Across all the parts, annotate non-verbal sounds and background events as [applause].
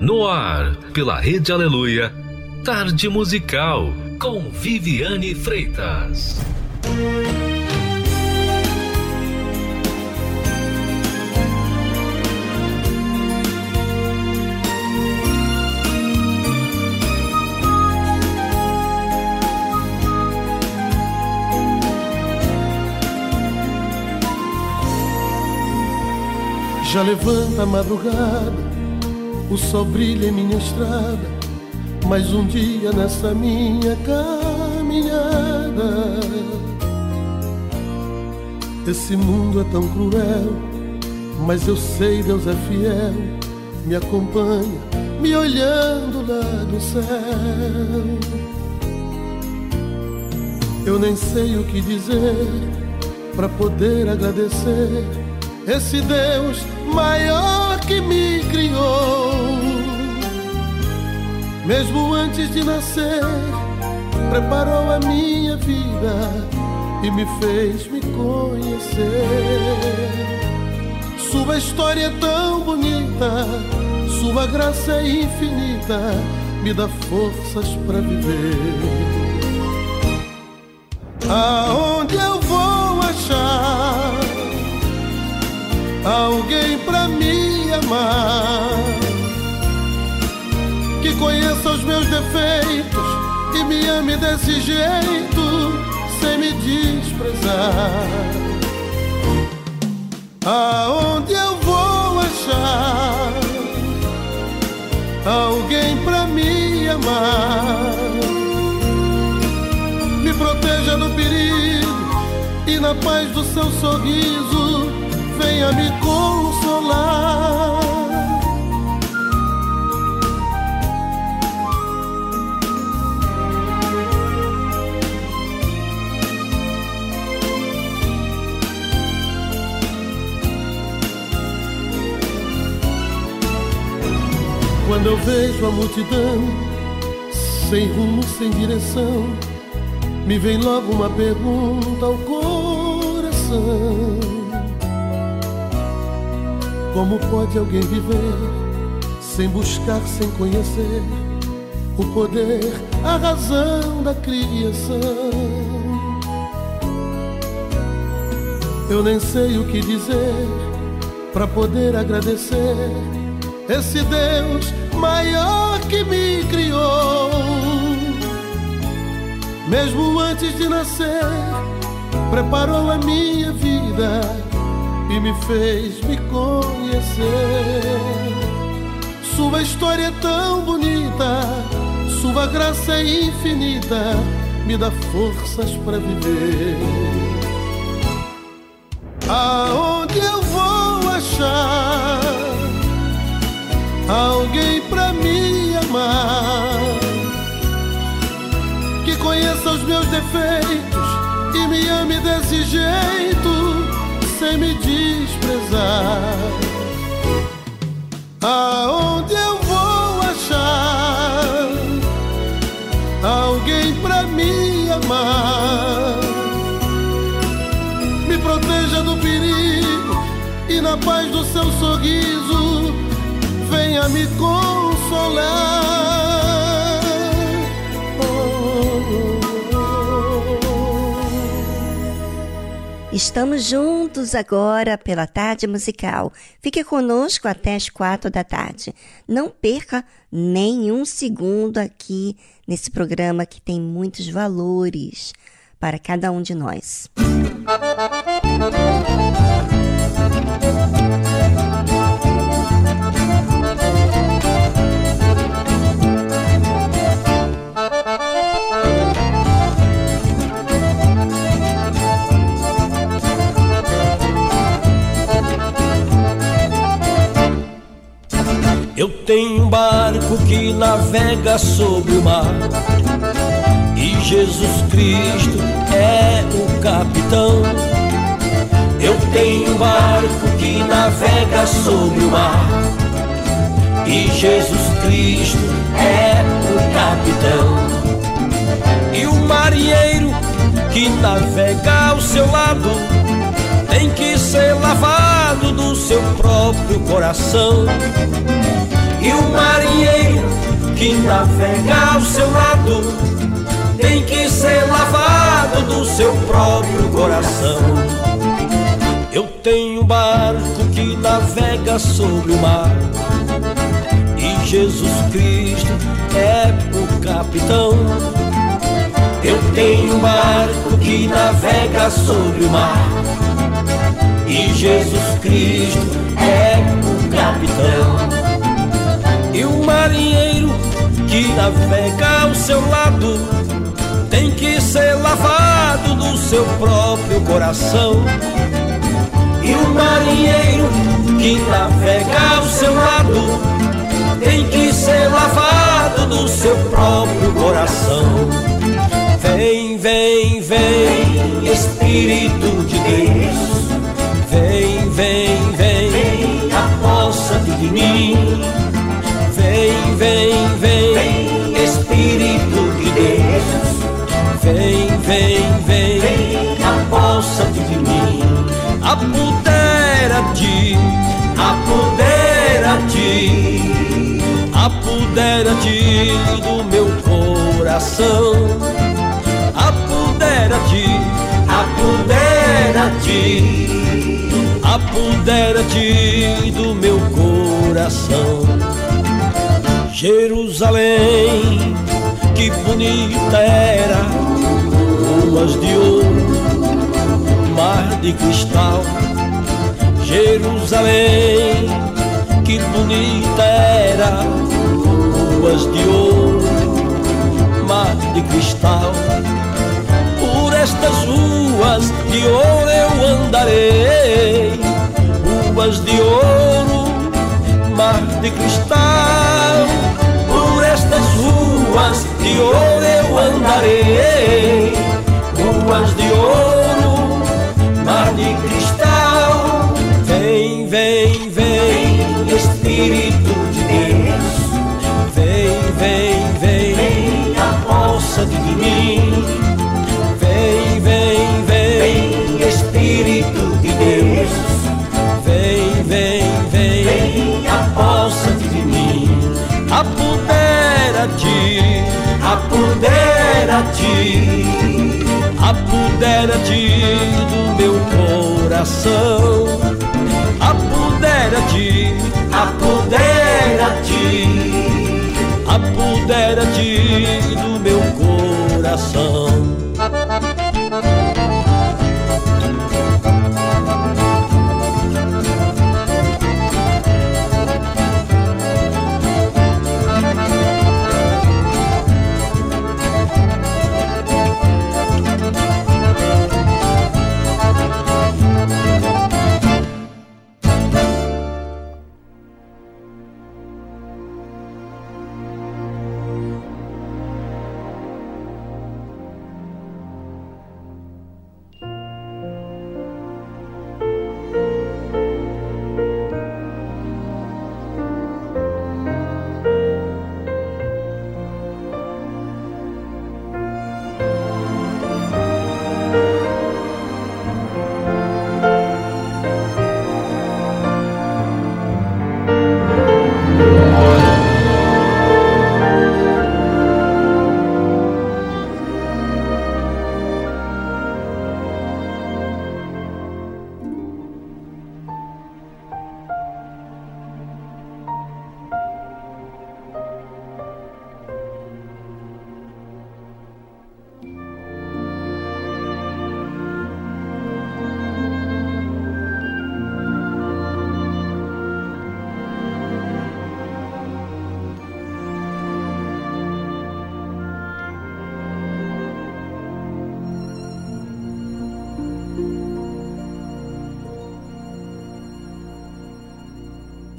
No ar, pela Rede Aleluia, Tarde Musical, com Viviane Freitas. Já levanta a madrugada, o sol brilha em minha estrada, mais um dia nessa minha caminhada. Esse mundo é tão cruel, mas eu sei Deus é fiel, me acompanha, me olhando lá do céu. Eu nem sei o que dizer para poder agradecer esse Deus maior que me criou. Mesmo antes de nascer, preparou a minha vida e me fez me conhecer. Sua história é tão bonita, sua graça é infinita, me dá forças para viver. Aonde eu vou achar alguém pra amar? Que conheça os meus defeitos e me ame desse jeito, sem me desprezar. Aonde eu vou achar alguém pra me amar? Me proteja do perigo e na paz do seu sorriso venha me Quando eu vejo a multidão sem rumo, sem direção, me vem logo uma pergunta ao coração. Como pode alguém viver sem buscar, sem conhecer o poder, a razão da criação? Eu nem sei o que dizer para poder agradecer esse Deus maior que me criou. Mesmo antes de nascer, preparou a minha vida e me fez me conhecer. Sua história é tão bonita, sua graça é infinita, me dá forças para viver. Aonde eu vou achar alguém pra me amar? Que conheça os meus defeitos e me ame desse jeito sem me desprezar. Aonde eu vou achar alguém pra me amar? Me proteja do perigo e na paz do seu sorriso venha me consolar. Estamos juntos agora pela tarde musical. Fique conosco até as quatro da tarde. Não perca nenhum segundo aqui nesse programa que tem muitos valores para cada um de nós. Eu tenho um barco que navega sobre o mar e Jesus Cristo é o capitão. Eu tenho um barco que navega sobre o mar e Jesus Cristo é o capitão. E o marinheiro que navega ao seu lado tem que ser lavado do seu próprio coração E o marinheiro que navega ao seu lado tem que ser lavado do seu próprio coração. Eu tenho um barco que navega sobre o mar e Jesus Cristo é o capitão. Eu tenho um barco que navega sobre o mar e Jesus Cristo é o capitão. E o marinheiro que navega ao seu lado tem que ser lavado do seu próprio coração. E o marinheiro que navega ao seu lado tem que ser lavado do seu próprio coração. Vem, vem, vem, Espírito de Deus. Vem, vem, vem, aposta-te de mim. Vem, vem, vem, Espírito de Deus. Vem, vem, vem, aposta-te de mim. Apodera-te, apodera-te, apodera-te do meu coração. Apodera-te, apodera-te, apodera-te do meu coração. Jerusalém, que bonita era, ruas de ouro, mar de cristal. Jerusalém, que bonita era, ruas de ouro, mar de cristal. Por estas ruas de ouro eu andarei, ruas de ouro, mar de cristal. Estas ruas de ouro eu andarei, ruas de ouro, mar de cristal. Vem, vem, vem, Espírito de Deus. Vem, vem, vem, aposta de mim. Vem, vem, vem, Espírito de Deus. Vem, vem, vem, aposta-te de mim. Apodera-te, apodera-te, apodera-te do meu coração. Apodera-te, apodera-te, apodera-te do meu coração.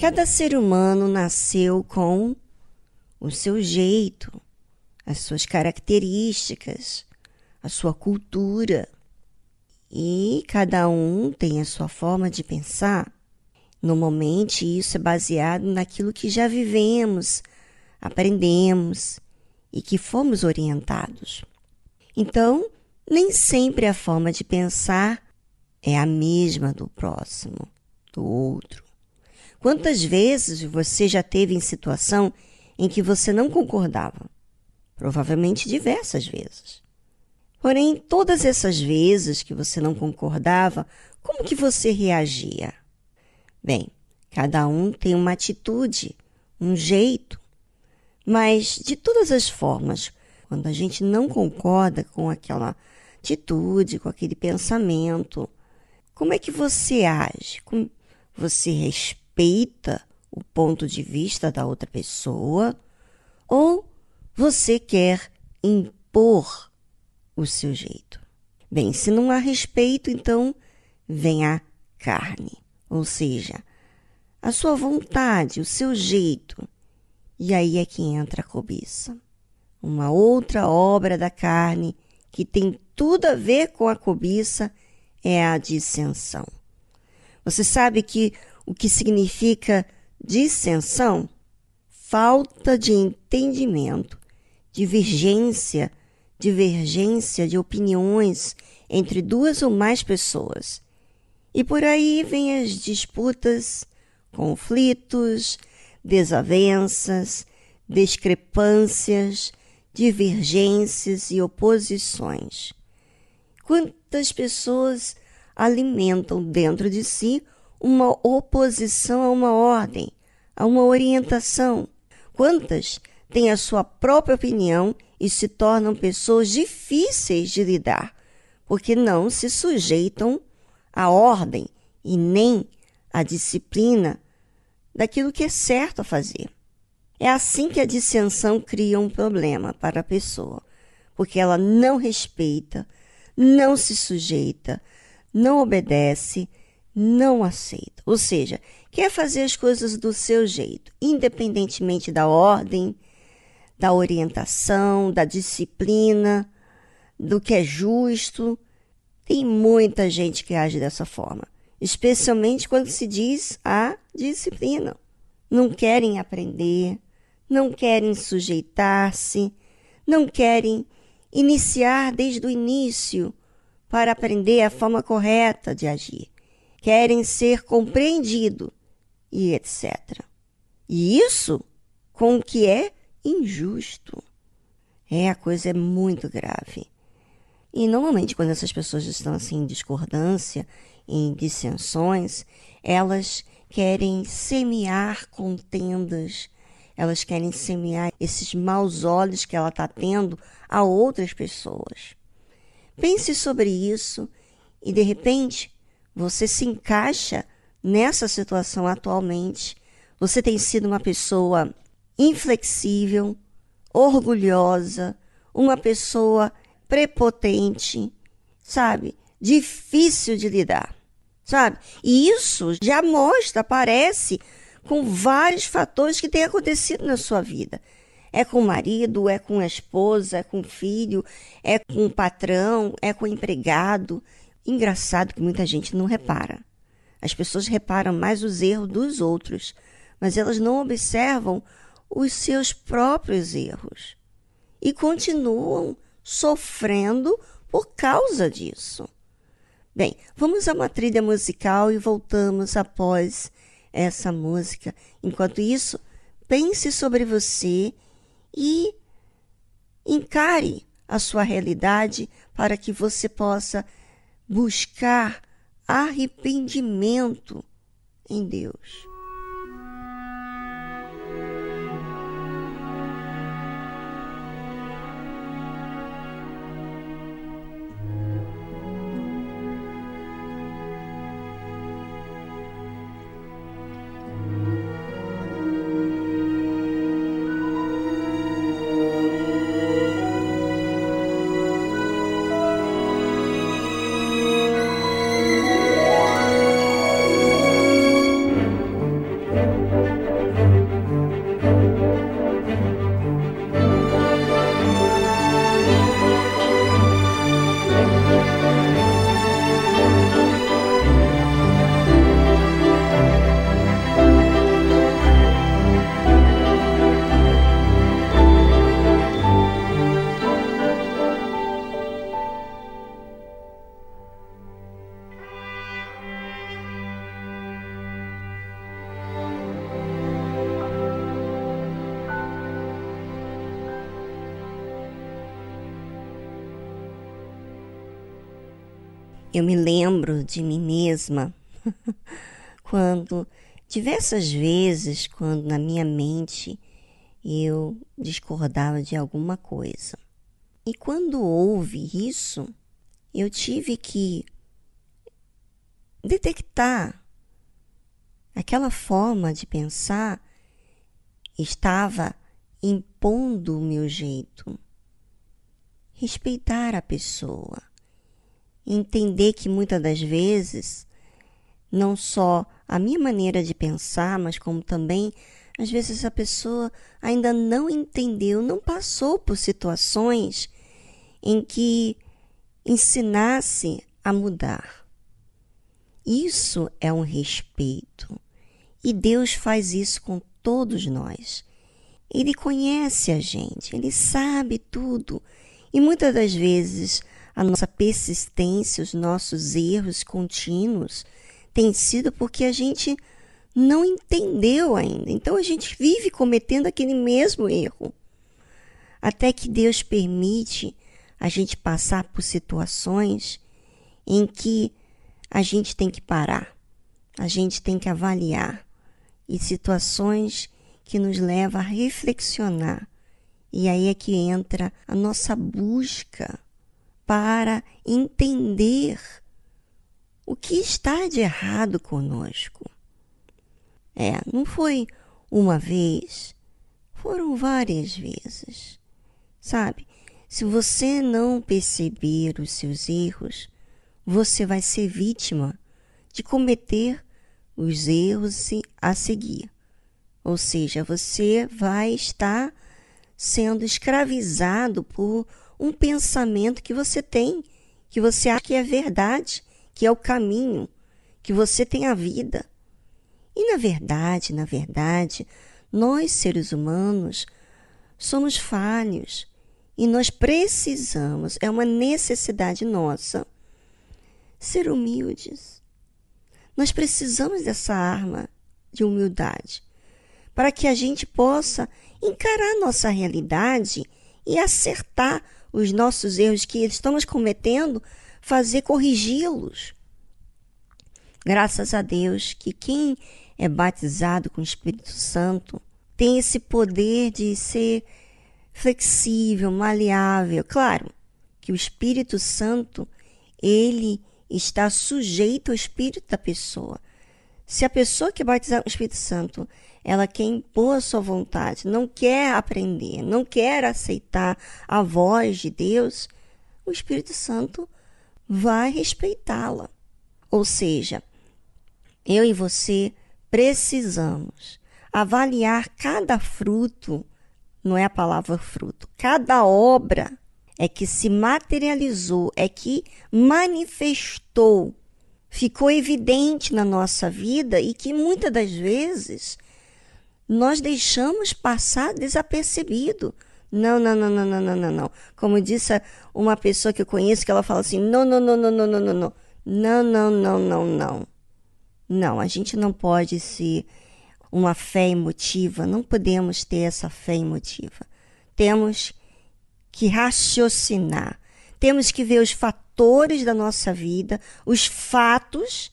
Cada ser humano nasceu com o seu jeito, as suas características, a sua cultura. E cada um tem a sua forma de pensar. Normalmente, isso é baseado naquilo que já vivemos, aprendemos e que fomos orientados. Então, nem sempre a forma de pensar é a mesma do próximo, do outro. Quantas vezes você já teve em situação em que você não concordava? Provavelmente diversas vezes. Porém, todas essas vezes que você não concordava, como que você reagia? Bem, cada um tem uma atitude, um jeito. Mas, de todas as formas, quando a gente não concorda com aquela atitude, com aquele pensamento, como é que você age? Como você respeita o ponto de vista da outra pessoa? Ou você quer impor o seu jeito? Bem, se não há respeito, então vem a carne, ou seja, a sua vontade, o seu jeito. E aí é que entra a cobiça. Uma outra obra da carne que tem tudo a ver com a cobiça é a dissensão. Você sabe que o que significa dissensão? Falta de entendimento, divergência, divergência de opiniões entre duas ou mais pessoas. E por aí vêm as disputas, conflitos, desavenças, discrepâncias, divergências e oposições. Quantas pessoas alimentam dentro de si uma oposição a uma ordem, a uma orientação? Quantas têm a sua própria opinião e se tornam pessoas difíceis de lidar, porque não se sujeitam à ordem e nem à disciplina daquilo que é certo a fazer? É assim que a dissensão cria um problema para a pessoa, porque ela não respeita, não se sujeita, não obedece, não aceita. Ou seja, quer fazer as coisas do seu jeito, independentemente da ordem, da orientação, da disciplina, do que é justo. Tem muita gente que age dessa forma, especialmente quando se diz a disciplina. Não querem aprender, não querem sujeitar-se, não querem iniciar desde o início para aprender a forma correta de agir. Querem ser compreendido e etc. E isso com o que é injusto. É, a coisa é muito grave. E normalmente quando essas pessoas estão assim em discordância, em dissensões, elas querem semear contendas elas querem semear esses maus olhos que ela está tendo a outras pessoas. Pense sobre isso e de repente você se encaixa nessa situação atualmente. Você tem sido uma pessoa inflexível, orgulhosa, uma pessoa prepotente, sabe? Difícil de lidar, sabe? E isso já mostra, aparece com vários fatores que têm acontecido na sua vida. É com o marido, é com a esposa, é com o filho, é com o patrão, é com o empregado. Engraçado que muita gente não repara. As pessoas reparam mais os erros dos outros, mas elas não observam os seus próprios erros e continuam sofrendo por causa disso. Bem, vamos a uma trilha musical e voltamos após essa música. Enquanto isso, pense sobre você e encare a sua realidade para que você possa buscar arrependimento em Deus. De mim mesma [laughs] quando, diversas vezes, quando na minha mente eu discordava de alguma coisa. E quando houve isso, eu tive que detectar aquela forma de pensar estava impondo o meu jeito. Respeitar a pessoa. Entender que muitas das vezes, não só a minha maneira de pensar, mas como também, às vezes, a pessoa ainda não entendeu, não passou por situações em que ensinasse a mudar. Isso é um respeito. E Deus faz isso com todos nós. Ele conhece a gente, ele sabe tudo. E muitas das vezes a nossa persistência, os nossos erros contínuos, tem sido porque a gente não entendeu ainda. Então a gente vive cometendo aquele mesmo erro. Até que Deus permite a gente passar por situações em que a gente tem que parar, a gente tem que avaliar, e situações que nos leva a reflexionar. E aí é que entra a nossa busca para entender o que está de errado conosco. É, não foi uma vez, foram várias vezes. Sabe? Se você não perceber os seus erros, você vai ser vítima de cometer os erros a seguir. Ou seja, você vai estar sendo escravizado por um pensamento que você tem, que você acha que é verdade, que é o caminho, que você tem a vida. E na verdade, na verdade, nós seres humanos somos falhos e nós precisamos, é uma necessidade nossa, ser humildes. Nós precisamos dessa arma de humildade para que a gente possa encarar nossa realidade e acertar os nossos erros que estamos cometendo, fazer corrigi-los. Graças a Deus que quem é batizado com o Espírito Santo tem esse poder de ser flexível, maleável. Claro que o Espírito Santo, ele está sujeito ao espírito da pessoa. Se a pessoa que é batizada com o Espírito Santo ela quer impor a sua vontade, não quer aprender, não quer aceitar a voz de Deus, o Espírito Santo vai respeitá-la. Ou seja, eu e você precisamos avaliar cada fruto, não é a palavra fruto, cada obra é que se materializou, é que manifestou, ficou evidente na nossa vida e que muitas das vezes nós deixamos passar desapercebido. Não, não, não, não, não, não, não, não. Como disse uma pessoa que eu conheço, que ela fala assim: não, não, não, não, não, não, não, não. Não, não, não, não, não. Não, a gente não pode ser uma fé emotiva, não podemos ter essa fé emotiva. Temos que raciocinar, temos que ver os fatores da nossa vida, os fatos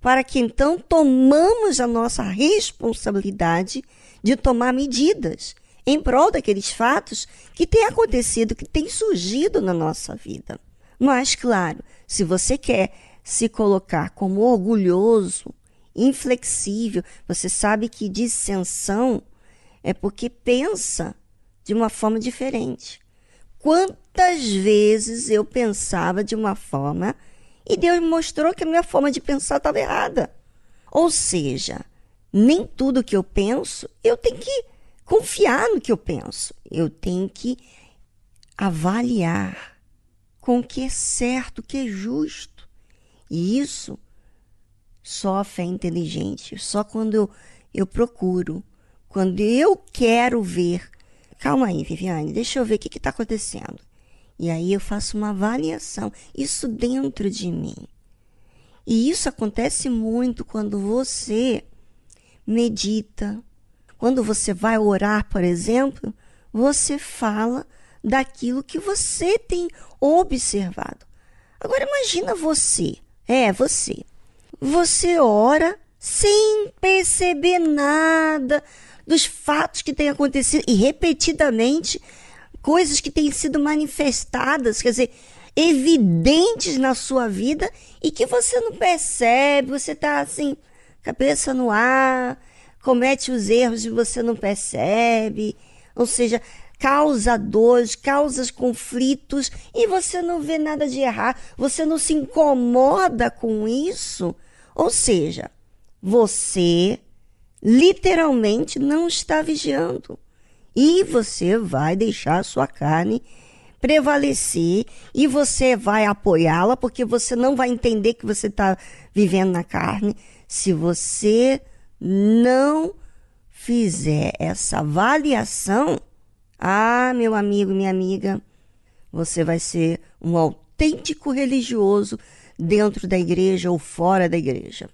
para que então tomamos a nossa responsabilidade de tomar medidas em prol daqueles fatos que têm acontecido, que têm surgido na nossa vida. Mas, claro, se você quer se colocar como orgulhoso, inflexível, você sabe que dissensão é porque pensa de uma forma diferente. Quantas vezes eu pensava de uma forma e Deus me mostrou que a minha forma de pensar estava errada. Ou seja, nem tudo que eu penso, eu tenho que confiar no que eu penso. Eu tenho que avaliar com o que é certo, o que é justo. E isso só a fé inteligente, só quando eu, eu procuro, quando eu quero ver. Calma aí, Viviane, deixa eu ver o que está acontecendo. E aí eu faço uma avaliação, isso dentro de mim. E isso acontece muito quando você medita. Quando você vai orar, por exemplo, você fala daquilo que você tem observado. Agora imagina você, é você. Você ora sem perceber nada dos fatos que têm acontecido e repetidamente coisas que têm sido manifestadas, quer dizer, evidentes na sua vida e que você não percebe, você está assim, cabeça no ar, comete os erros e você não percebe, ou seja, causa dores, causa conflitos e você não vê nada de errar, você não se incomoda com isso. Ou seja, você literalmente não está vigiando. E você vai deixar a sua carne prevalecer e você vai apoiá-la, porque você não vai entender que você está vivendo na carne se você não fizer essa avaliação. Ah, meu amigo, minha amiga, você vai ser um autêntico religioso dentro da igreja ou fora da igreja.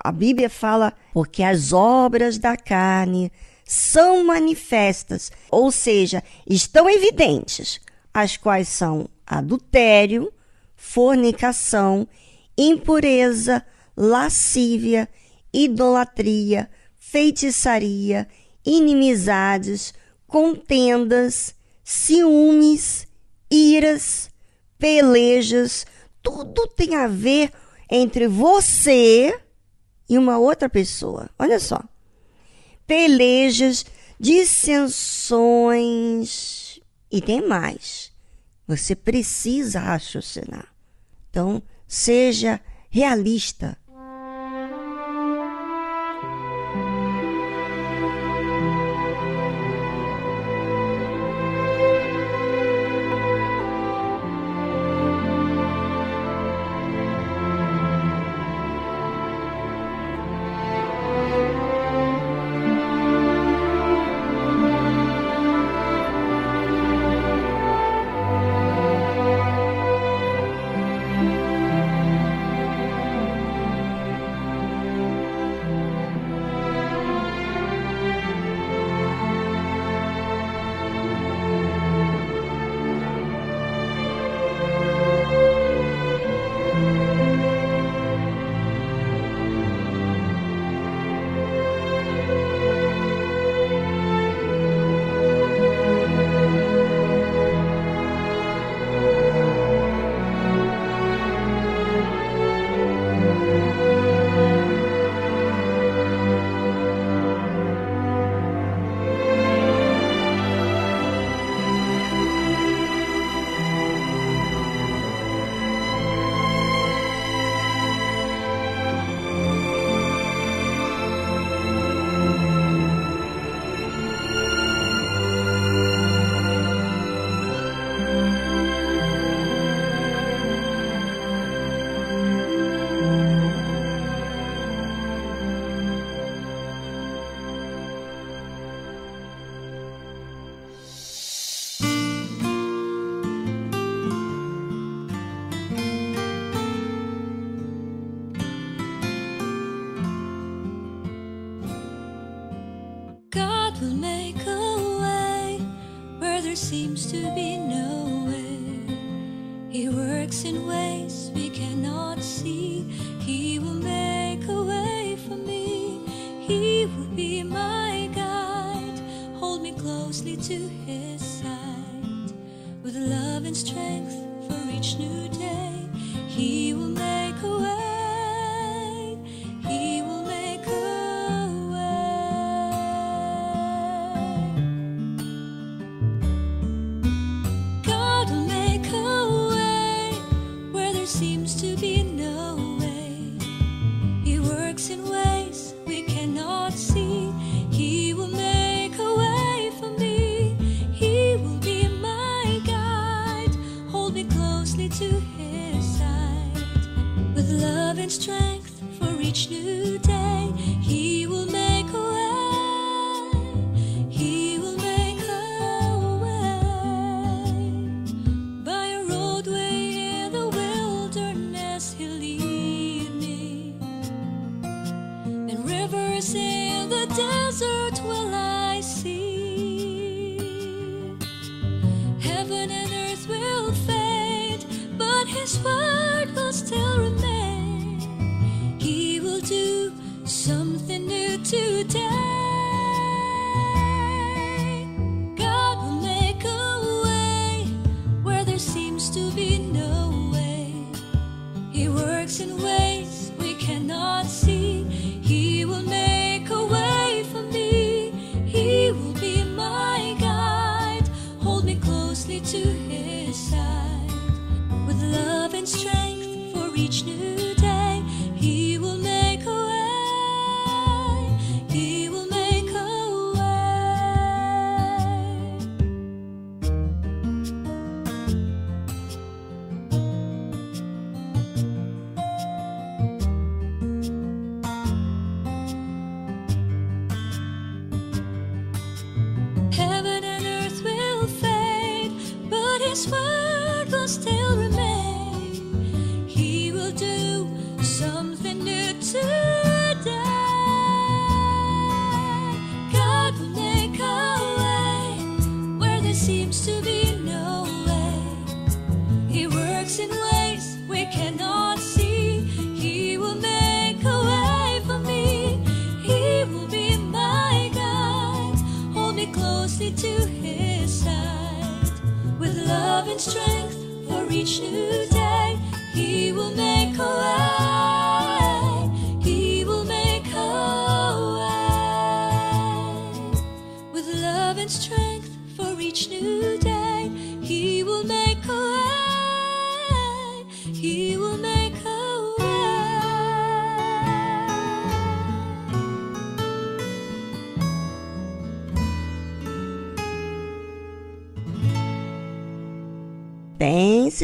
A Bíblia fala porque as obras da carne são manifestas, ou seja, estão evidentes, as quais são adultério, fornicação, impureza, lascívia, idolatria, feitiçaria, inimizades, contendas, ciúmes, iras, pelejas, tudo tem a ver entre você e uma outra pessoa. Olha só. Pelejas, dissensões e tem mais. Você precisa raciocinar. Então, seja realista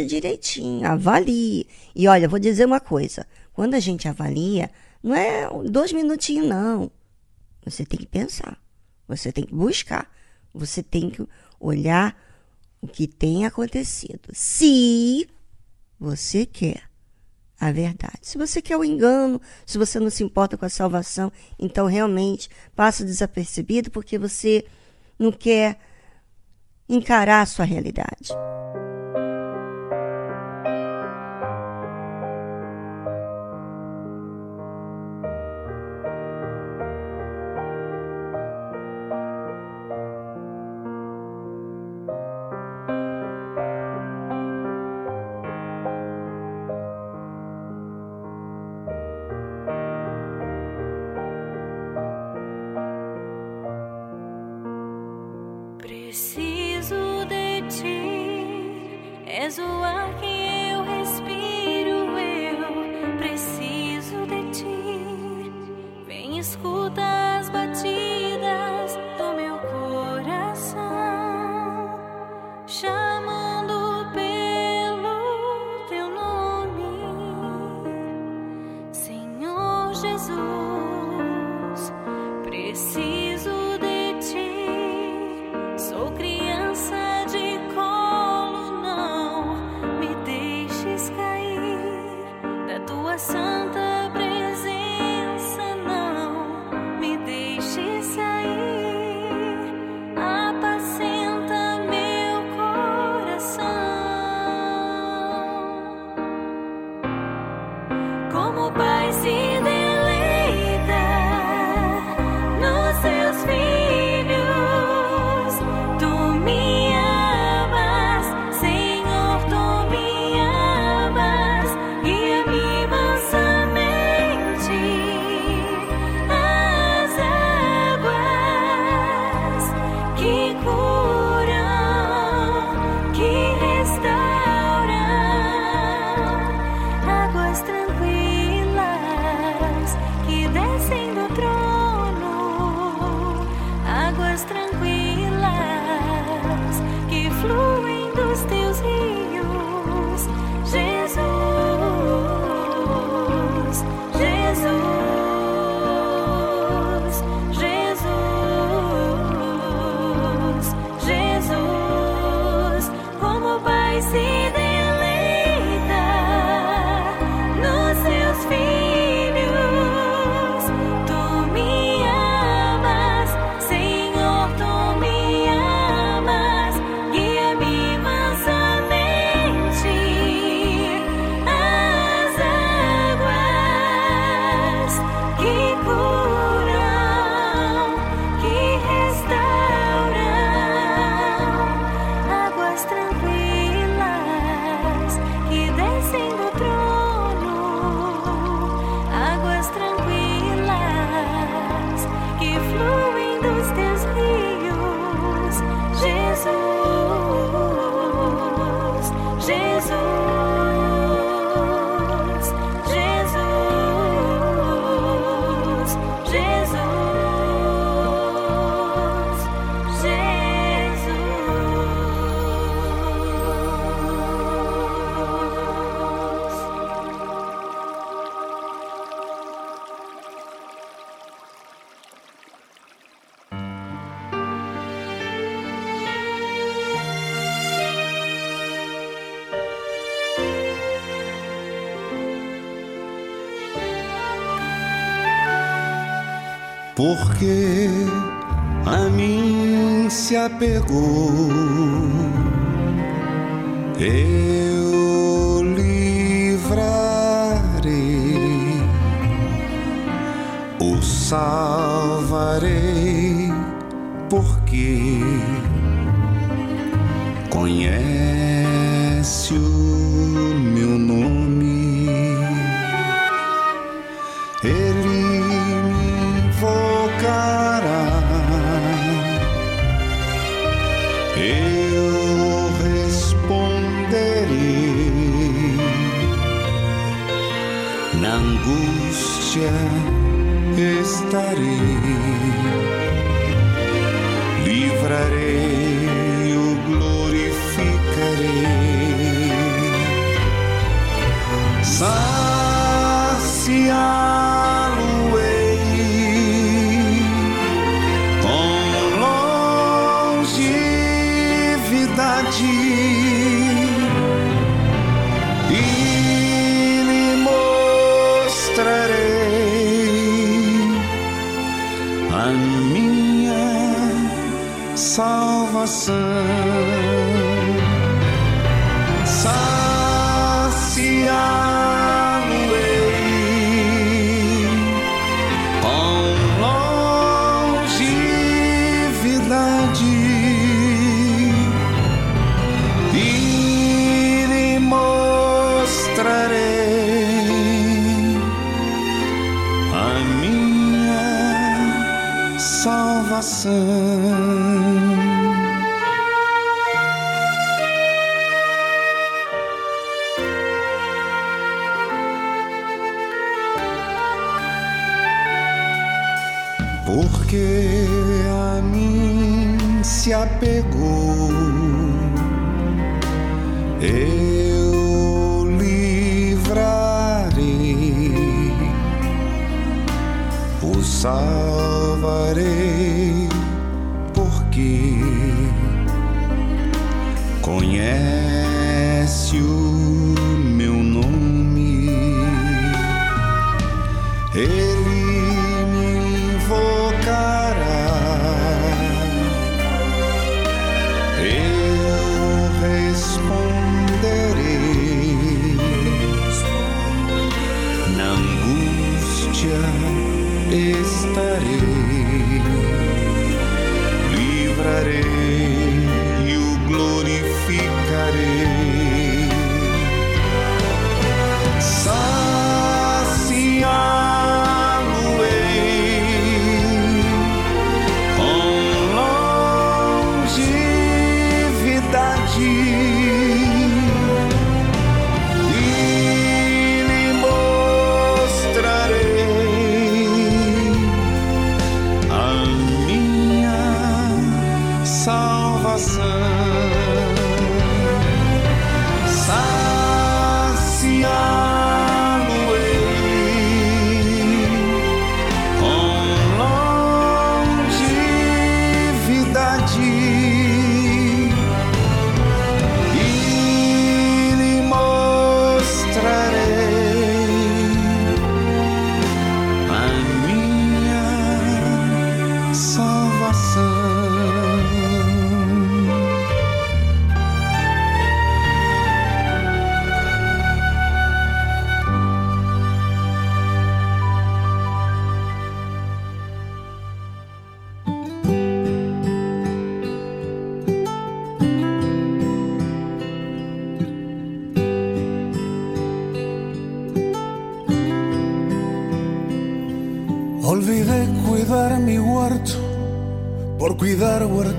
direitinho, avalie. E olha, vou dizer uma coisa: quando a gente avalia, não é dois minutinhos, não. Você tem que pensar, você tem que buscar, você tem que olhar o que tem acontecido. Se você quer a verdade. Se você quer o engano, se você não se importa com a salvação, então realmente passa desapercebido porque você não quer encarar a sua realidade. Oh. Porque a mim se apegou. Eu livrarei, o salvarei, estaré. Salvação. Saciá-lo-ei com longevidade e lhe mostrarei a minha salvação. O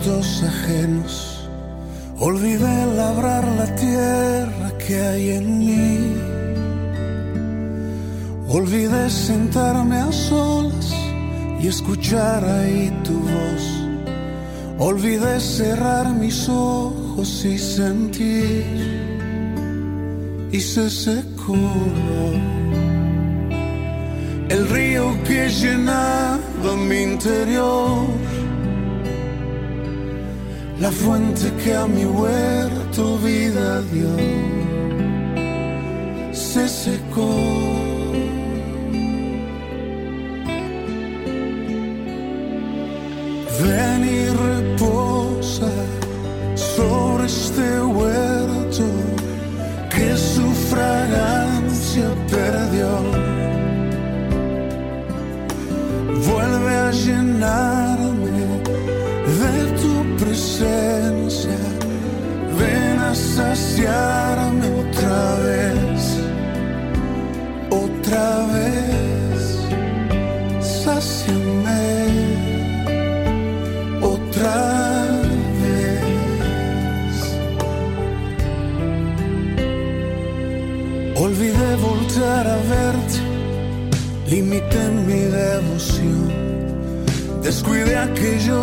ajenos. Olvidé labrar la tierra que hay en mí. Olvidé sentarme a solas y escuchar ahí tu voz. Olvidé cerrar mis ojos y sentir. Y se secó el río que llenaba mi interior, la fuente que a mi huerto vida dio, se secó.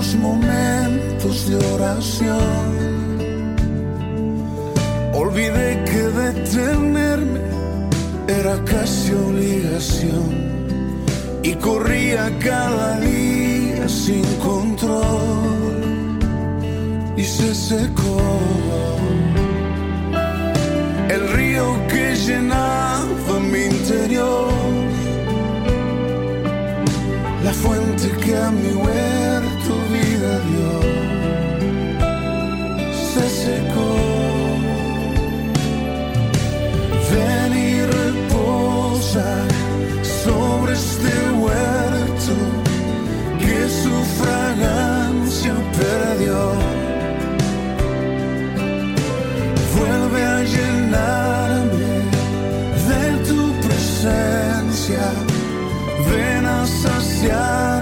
Aquellos momentos de oración. Olvidé que detenerme era casi obligación. Y corría cada día sin control. Y se secó. El río que llenaba mi interior, la fuente que a mi huerto perdió. Vuelve a llenarme de tu presencia. Ven a saciarme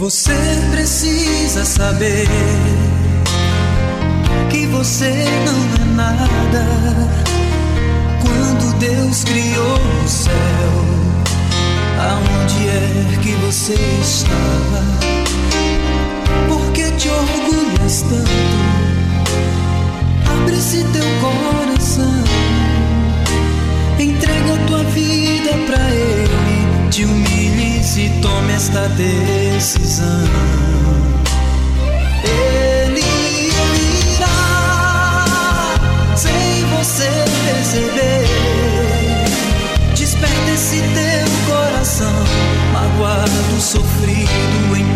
Você precisa saber que você não é nada. Quando Deus criou o céu, aonde é que você estava? Por que te orgulhas tanto? Abre-se teu coração, entrega tua vida pra Ele, te humilhes e tome esta decisão. Ele irá sem você perceber. Desperta esse teu coração, magoado, sofrido, em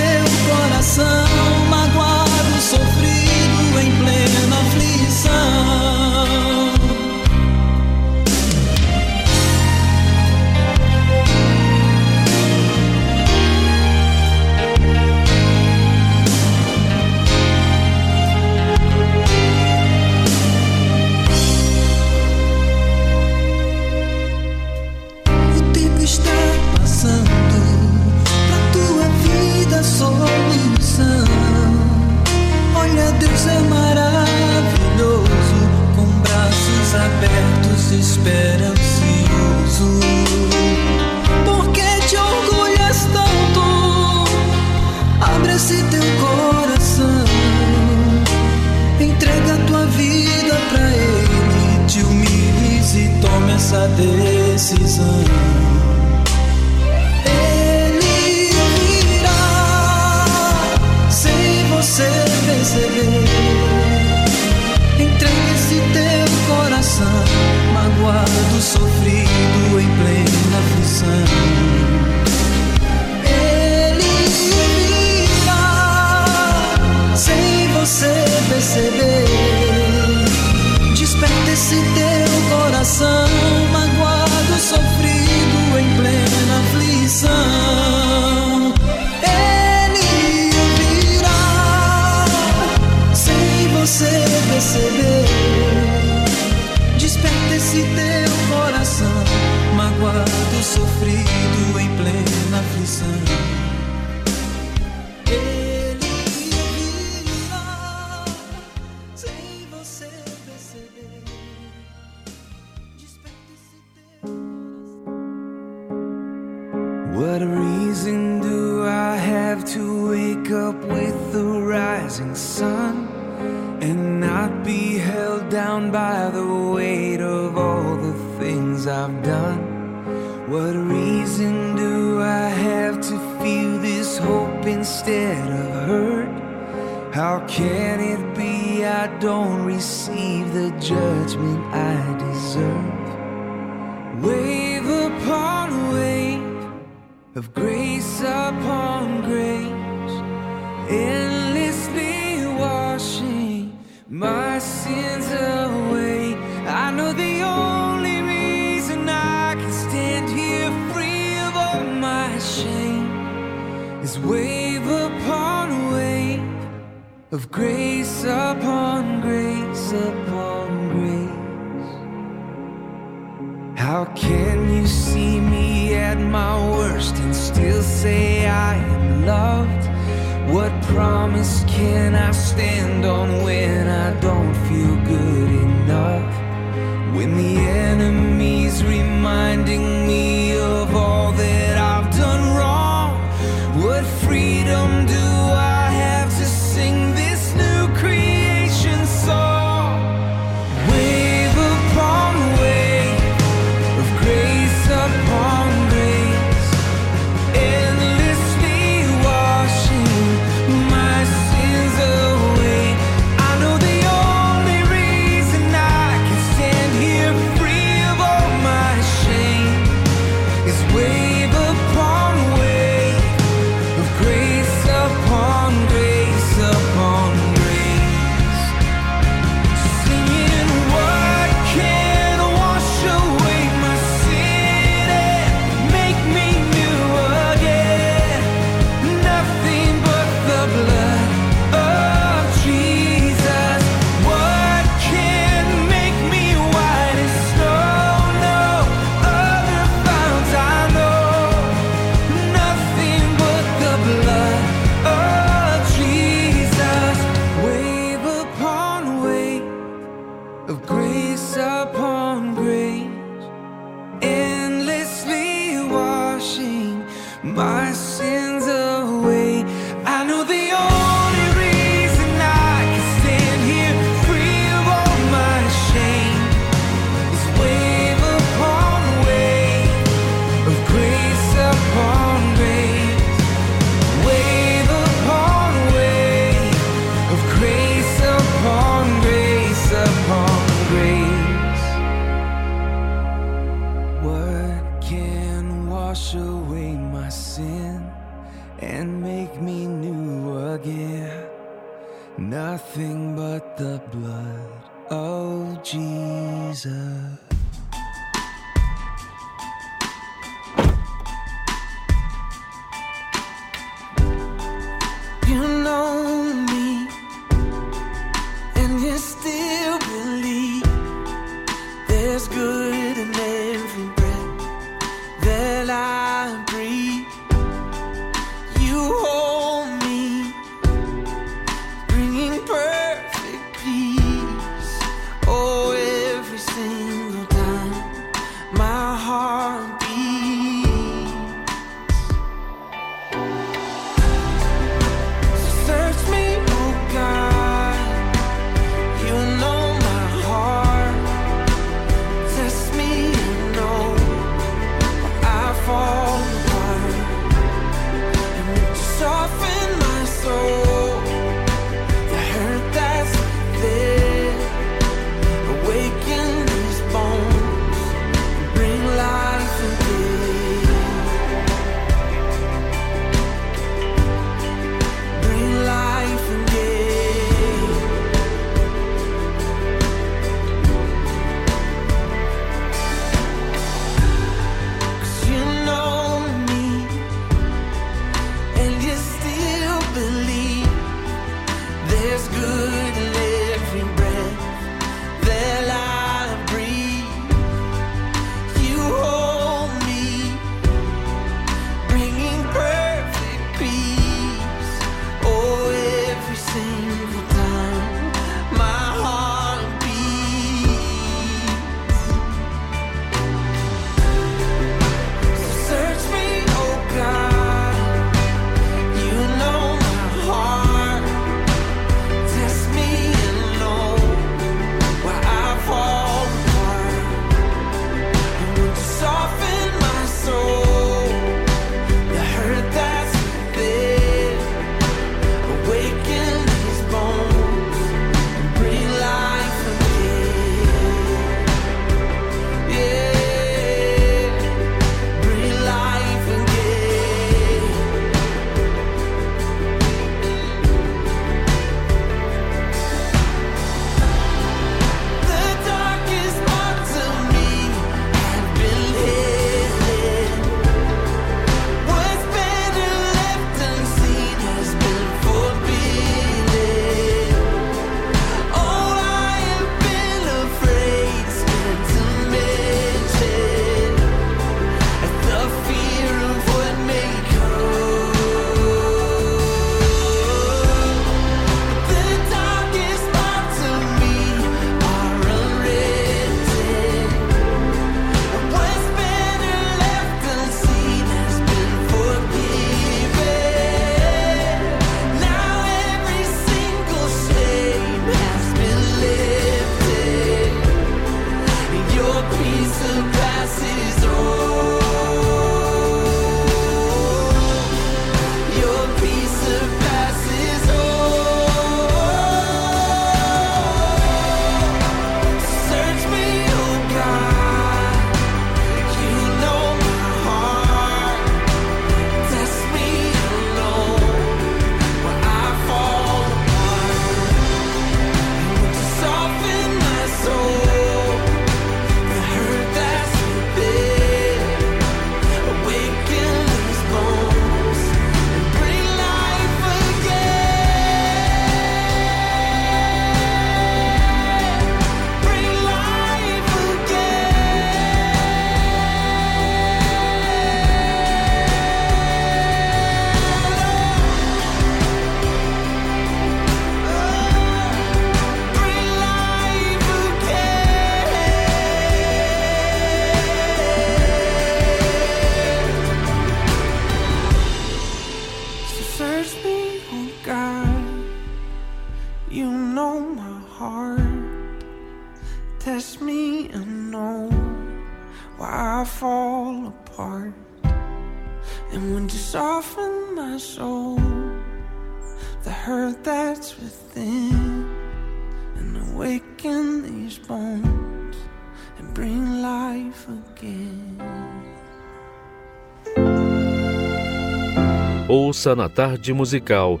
Ouça na tarde musical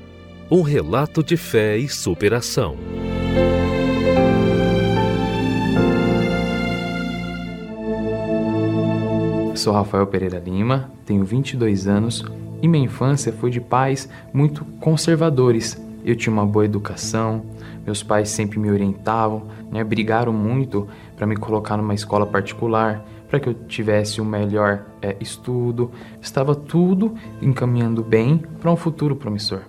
um relato de fé e superação. Sou Rafael Pereira Lima, tenho 22 anos e minha infância foi de pais muito conservadores. Eu tinha uma boa educação, meus pais sempre me orientavam, né, brigaram muito para me colocar numa escola particular, para que eu tivesse um melhor é, estudo. Estava tudo encaminhando bem para um futuro promissor.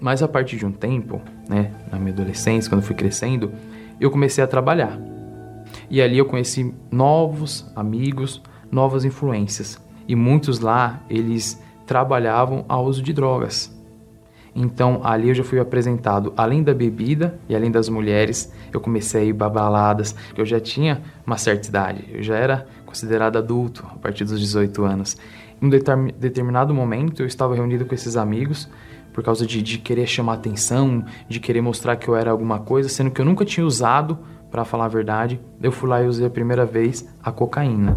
Mas a partir de um tempo, né, na minha adolescência, quando fui crescendo, eu comecei a trabalhar. E ali eu conheci novos amigos, novas influências. E muitos lá, eles trabalhavam ao uso de drogas. Então ali eu já fui apresentado, além da bebida e além das mulheres, eu comecei a ir babaladas, eu já tinha uma certa idade, eu já era considerado adulto a partir dos 18 anos. Em um determinado momento eu estava reunido com esses amigos por causa de, de querer chamar atenção, de querer mostrar que eu era alguma coisa, sendo que eu nunca tinha usado, para falar a verdade, eu fui lá e usei a primeira vez a cocaína.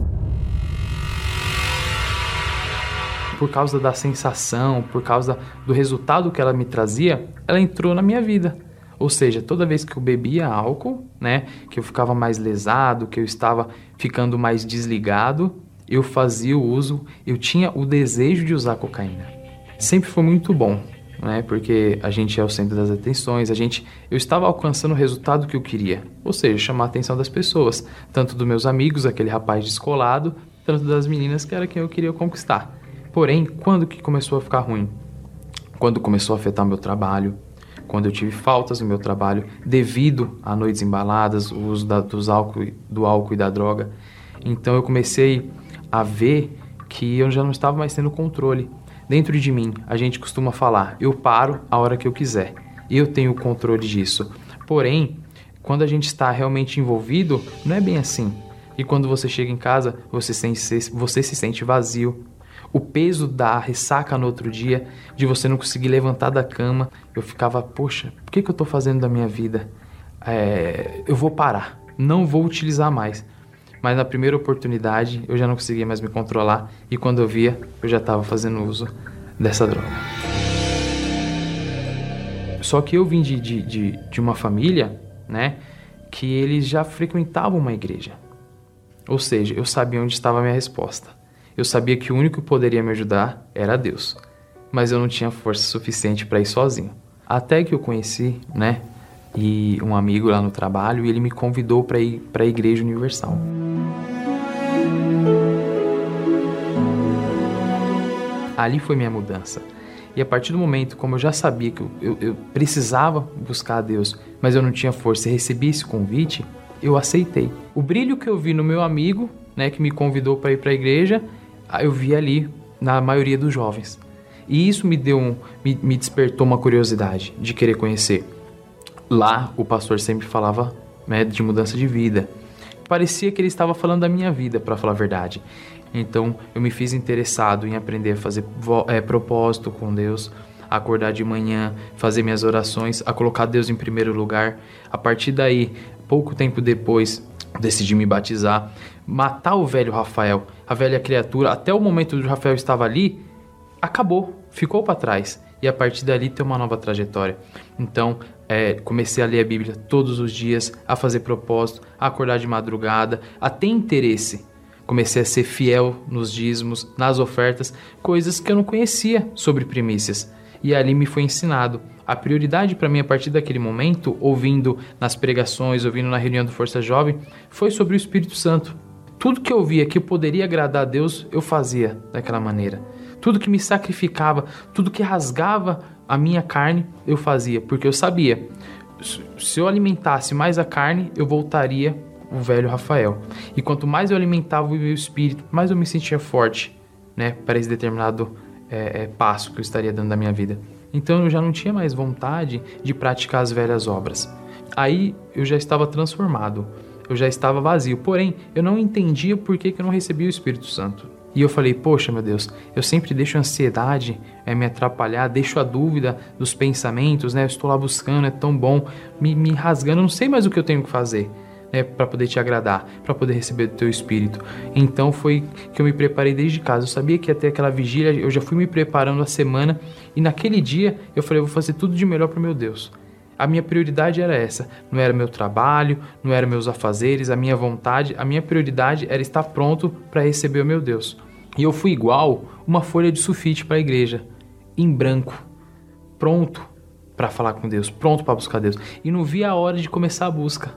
por causa da sensação, por causa do resultado que ela me trazia, ela entrou na minha vida. Ou seja, toda vez que eu bebia álcool, né, que eu ficava mais lesado, que eu estava ficando mais desligado, eu fazia o uso, eu tinha o desejo de usar cocaína. Sempre foi muito bom, né, porque a gente é o centro das atenções, a gente, eu estava alcançando o resultado que eu queria, ou seja, chamar a atenção das pessoas, tanto dos meus amigos, aquele rapaz descolado, tanto das meninas que era quem eu queria conquistar. Porém, quando que começou a ficar ruim? Quando começou a afetar meu trabalho, quando eu tive faltas no meu trabalho devido a noites embaladas, o uso da, dos álcool, do álcool e da droga. Então eu comecei a ver que eu já não estava mais tendo controle. Dentro de mim, a gente costuma falar: eu paro a hora que eu quiser. Eu tenho o controle disso. Porém, quando a gente está realmente envolvido, não é bem assim. E quando você chega em casa, você, sente, você se sente vazio, o peso da ressaca no outro dia, de você não conseguir levantar da cama. Eu ficava, poxa, por que, que eu estou fazendo da minha vida? É, eu vou parar, não vou utilizar mais. Mas na primeira oportunidade eu já não conseguia mais me controlar e quando eu via, eu já estava fazendo uso dessa droga. Só que eu vim de, de, de, de uma família, né, que eles já frequentavam uma igreja. Ou seja, eu sabia onde estava a minha resposta. Eu sabia que o único que poderia me ajudar era Deus, mas eu não tinha força suficiente para ir sozinho. Até que eu conheci, né, e um amigo lá no trabalho, e ele me convidou para ir para a Igreja Universal. Ali foi minha mudança. E a partir do momento, como eu já sabia que eu, eu, precisava buscar a Deus, mas eu não tinha força e recebi esse convite, eu aceitei. O brilho que eu vi no meu amigo, né, que me convidou para ir para a igreja, eu vi ali na maioria dos jovens. E isso me deu um, me, me despertou uma curiosidade de querer conhecer. Lá o pastor sempre falava né, de mudança de vida. Parecia que ele estava falando da minha vida, para falar a verdade. Então eu me fiz interessado em aprender a fazer é, propósito com Deus, a acordar de manhã, fazer minhas orações, a colocar Deus em primeiro lugar. A partir daí, pouco tempo depois, decidi me batizar, matar o velho Rafael, a velha criatura, até o momento do Rafael estava ali, acabou, ficou para trás. E a partir dali ter uma nova trajetória. Então, é, comecei a ler a Bíblia todos os dias, a fazer propósito, a acordar de madrugada, a ter interesse. Comecei a ser fiel nos dízimos, nas ofertas, coisas que eu não conhecia sobre primícias. E ali me foi ensinado a prioridade para mim a partir daquele momento, ouvindo nas pregações, ouvindo na reunião do Força Jovem, foi sobre o Espírito Santo. Tudo que eu via que poderia agradar a Deus, eu fazia daquela maneira. Tudo que me sacrificava, tudo que rasgava a minha carne, eu fazia, porque eu sabia, se eu alimentasse mais a carne, eu voltaria o velho Rafael. E quanto mais eu alimentava o meu espírito, mais eu me sentia forte, né, para esse determinado é, é, passo que eu estaria dando da minha vida. Então eu já não tinha mais vontade de praticar as velhas obras. Aí eu já estava transformado. Eu já estava vazio. Porém, eu não entendia por que, que eu não recebia o Espírito Santo. E eu falei, poxa, meu Deus, eu sempre deixo a ansiedade é, me atrapalhar, deixo a dúvida dos pensamentos, né? Eu estou lá buscando, é tão bom, me, me rasgando, não sei mais o que eu tenho que fazer. Né, para poder te agradar, para poder receber do teu espírito. Então foi que eu me preparei desde casa. Eu sabia que ia ter aquela vigília, eu já fui me preparando a semana e naquele dia eu falei, eu vou fazer tudo de melhor para meu Deus. A minha prioridade era essa, não era meu trabalho, não era meus afazeres, a minha vontade, a minha prioridade era estar pronto para receber o meu Deus. E eu fui igual uma folha de sulfite para a igreja, em branco, pronto para falar com Deus, pronto para buscar Deus. E não vi a hora de começar a busca.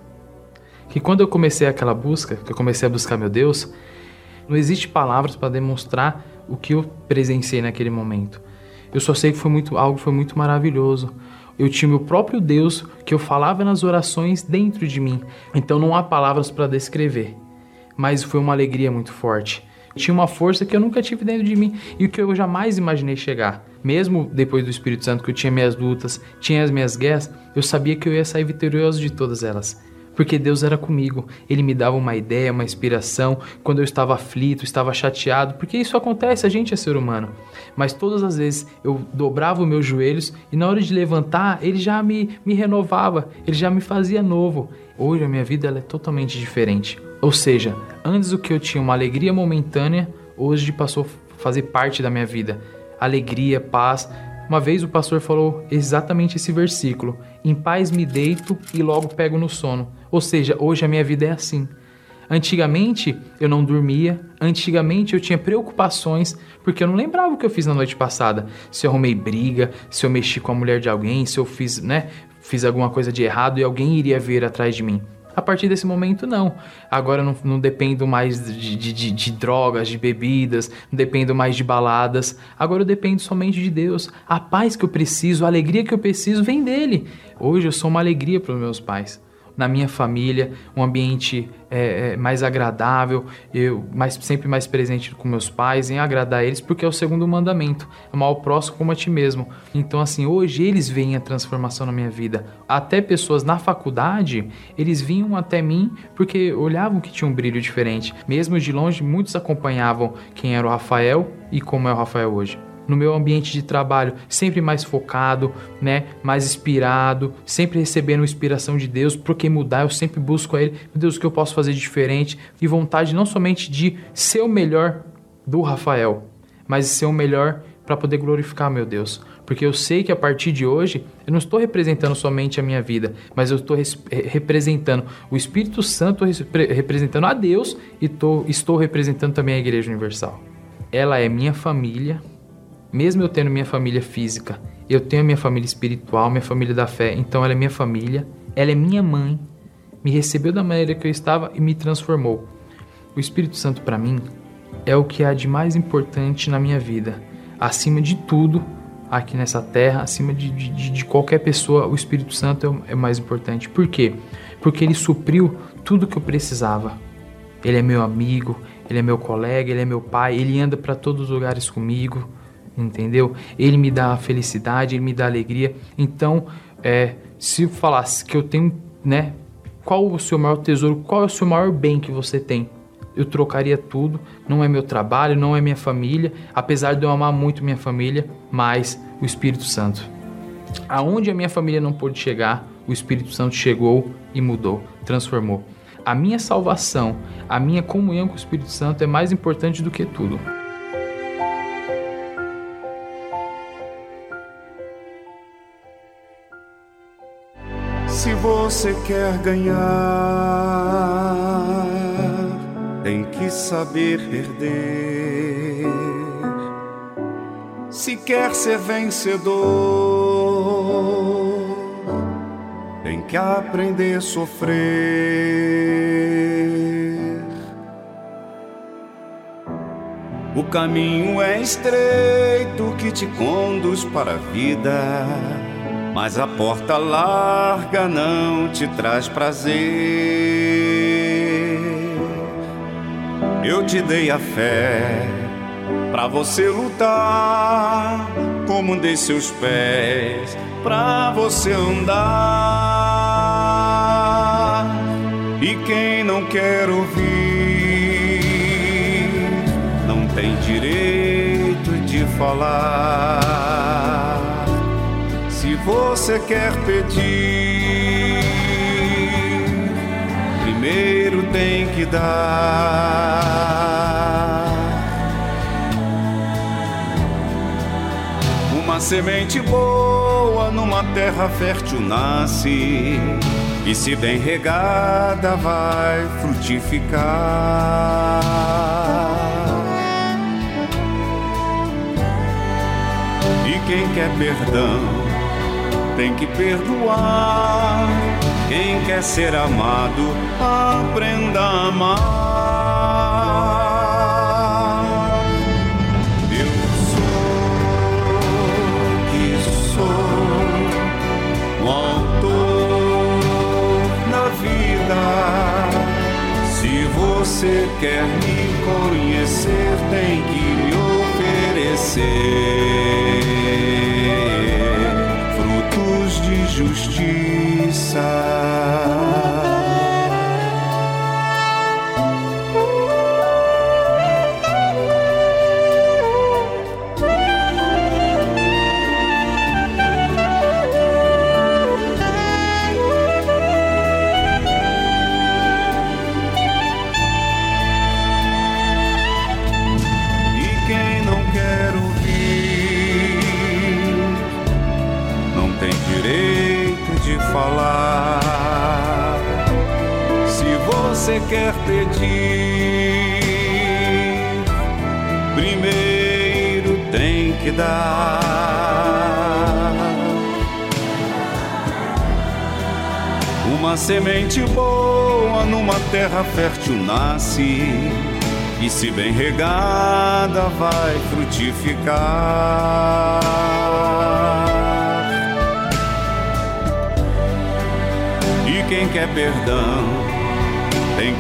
Que quando eu comecei aquela busca, que eu comecei a buscar meu Deus, não existe palavras para demonstrar o que eu presenciei naquele momento. Eu só sei que foi muito algo foi muito maravilhoso. Eu tinha meu próprio Deus que eu falava nas orações dentro de mim. Então não há palavras para descrever, mas foi uma alegria muito forte. Tinha uma força que eu nunca tive dentro de mim e o que eu jamais imaginei chegar. Mesmo depois do Espírito Santo, que eu tinha minhas lutas, tinha as minhas guerras, eu sabia que eu ia sair vitorioso de todas elas porque Deus era comigo. Ele me dava uma ideia, uma inspiração quando eu estava aflito, estava chateado, porque isso acontece, a gente é ser humano. Mas todas as vezes eu dobrava os meus joelhos e na hora de levantar, ele já me, me renovava, ele já me fazia novo. Hoje a minha vida é totalmente diferente. Ou seja, antes o que eu tinha uma alegria momentânea, hoje passou a fazer parte da minha vida. Alegria, paz, uma vez o pastor falou exatamente esse versículo: Em paz me deito e logo pego no sono. Ou seja, hoje a minha vida é assim. Antigamente eu não dormia, antigamente eu tinha preocupações porque eu não lembrava o que eu fiz na noite passada. Se eu arrumei briga, se eu mexi com a mulher de alguém, se eu fiz, né, fiz alguma coisa de errado e alguém iria vir atrás de mim. A partir desse momento, não. Agora não, não dependo mais de, de, de, de, drogas, de bebidas, não dependo mais de baladas. Agora eu dependo somente de Deus. A paz que eu preciso, a alegria que eu preciso vem dele. Hoje eu sou uma alegria para os meus pais na minha família, um ambiente é, é, mais agradável, eu mais, sempre mais presente com meus pais, em agradar eles, porque é o segundo mandamento, amar o próximo como a ti mesmo. Então, assim, hoje eles veem a transformação na minha vida. Até pessoas na faculdade, eles vinham até mim porque olhavam que tinha um brilho diferente. Mesmo de longe, muitos acompanhavam quem era o Rafael e como é o Rafael hoje no meu ambiente de trabalho, sempre mais focado, né, mais inspirado, sempre recebendo inspiração de Deus, porque mudar, eu sempre busco a ele, meu Deus, o que eu posso fazer diferente e vontade não somente de ser o melhor do Rafael, mas de ser o melhor para poder glorificar meu Deus. Porque eu sei que a partir de hoje eu não estou representando somente a minha vida, mas eu estou representando o Espírito Santo, representando a Deus e tô, estou representando também a Igreja Universal. Ela é minha família, mesmo eu tendo minha família física, eu tenho minha família espiritual, minha família da fé, então ela é minha família, ela é minha mãe, me recebeu da maneira que eu estava e me transformou. O Espírito Santo para mim é o que há de mais importante na minha vida. Acima de tudo, aqui nessa terra, acima de, de, de qualquer pessoa, o Espírito Santo é o mais importante. Por quê? Porque ele supriu tudo que eu precisava. Ele é meu amigo, ele é meu colega, ele é meu pai, ele anda para todos os lugares comigo entendeu? Ele me dá a felicidade, ele me dá alegria. Então, é, se eu falasse que eu tenho, né? Qual o seu maior tesouro? Qual é o seu maior bem que você tem? Eu trocaria tudo. Não é meu trabalho, não é minha família, apesar de eu amar muito minha família, mas o Espírito Santo. Aonde a minha família não pôde chegar, o Espírito Santo chegou e mudou, transformou. A minha salvação, a minha comunhão com o Espírito Santo é mais importante do que tudo. Você quer ganhar, tem que saber perder. Se quer ser vencedor, tem que aprender a sofrer. O caminho é estreito que te conduz para a vida mas a porta larga não te traz prazer. Eu te dei a fé para você lutar, como dei seus pés para você andar. E quem não quer ouvir não tem direito de falar. Você quer pedir, primeiro tem que dar. Uma semente boa numa terra fértil nasce e se bem regada vai frutificar. E quem quer perdão tem que perdoar. Quem quer ser amado, aprenda a amar. Eu sou que sou o autor na vida. Se você quer me conhecer, tem que me oferecer de justiça.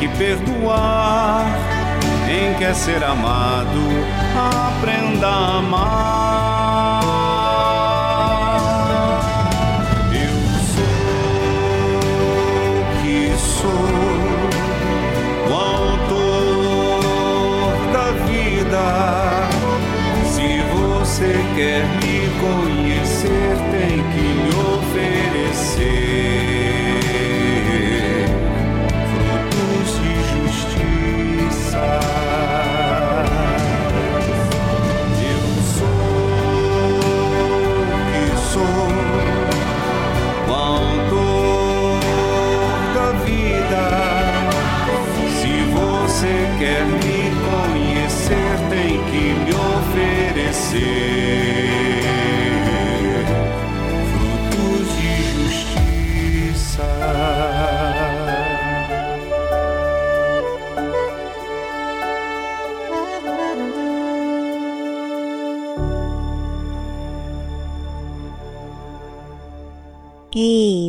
Que perdoar. Quem quer ser amado, aprenda a amar.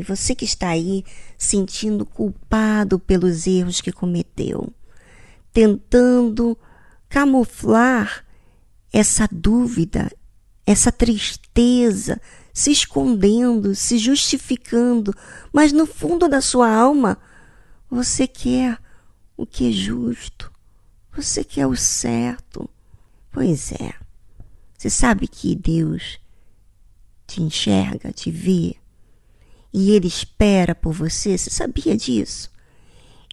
Você que está aí sentindo culpado pelos erros que cometeu, tentando camuflar essa dúvida, essa tristeza, se escondendo, se justificando, mas no fundo da sua alma você quer o que é justo, você quer o certo. Pois é, você sabe que Deus te enxerga, te vê e ele espera por você. Você sabia disso?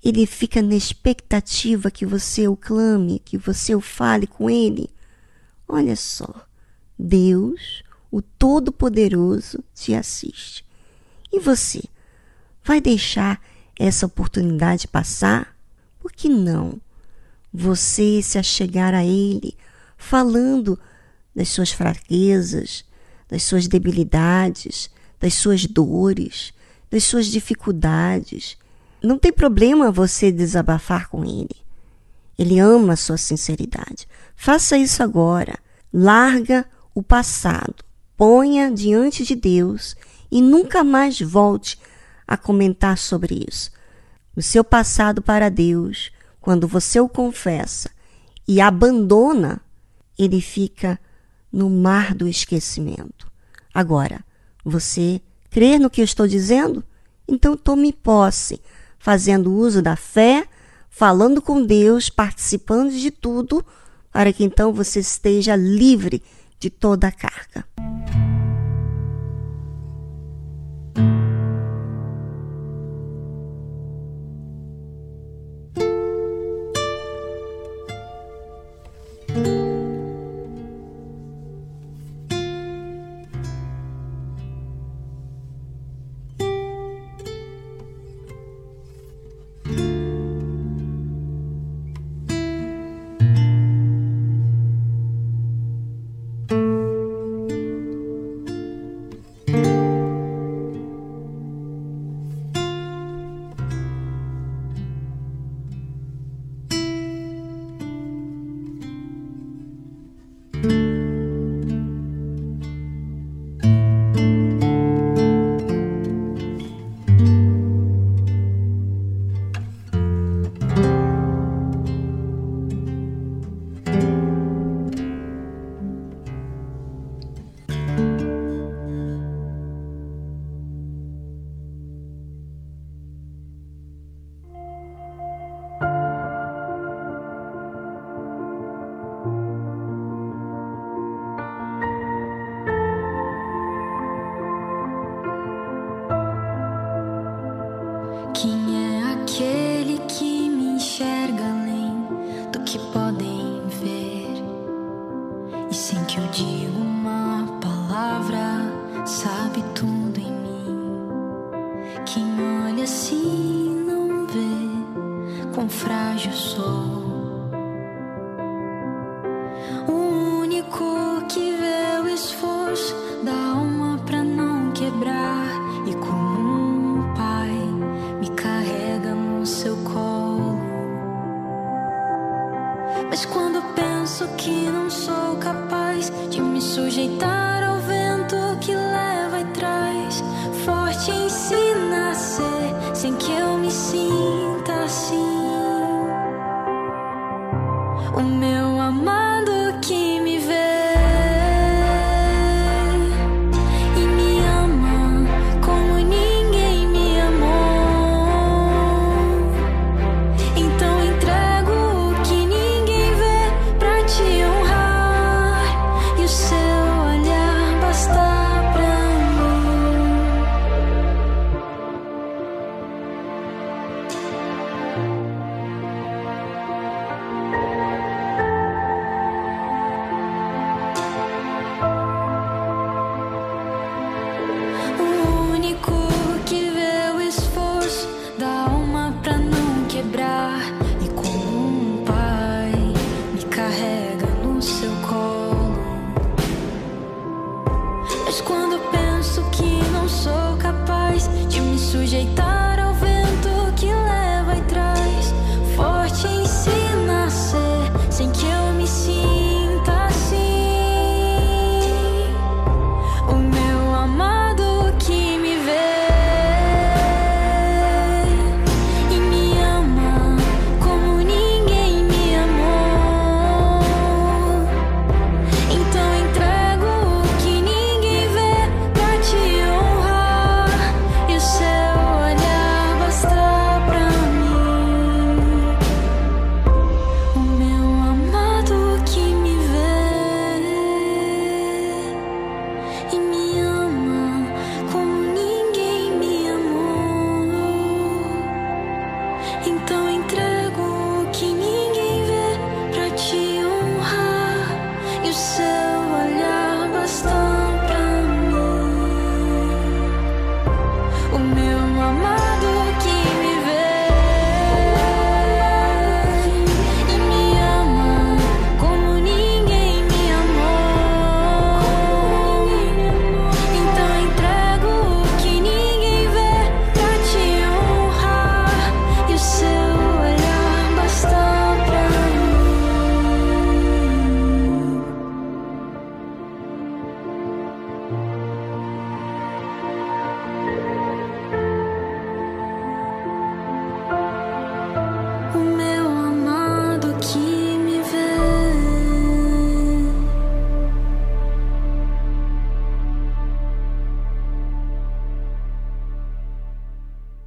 Ele fica na expectativa que você o clame, que você o fale com ele. Olha só, Deus, o Todo-Poderoso, te assiste. E você vai deixar essa oportunidade passar? Por que não? Você se achegar a Ele, falando das suas fraquezas, das suas debilidades, das suas dores, das suas dificuldades. Não tem problema você desabafar com ele. Ele ama a sua sinceridade. Faça isso agora. Larga o passado. Ponha diante de Deus e nunca mais volte a comentar sobre isso. O seu passado para Deus, quando você o confessa e abandona, ele fica no mar do esquecimento. Agora, você crê no que eu estou dizendo? Então tome posse. fazendo uso da fé, falando com Deus, participando de tudo, para que então você esteja livre de toda a carga.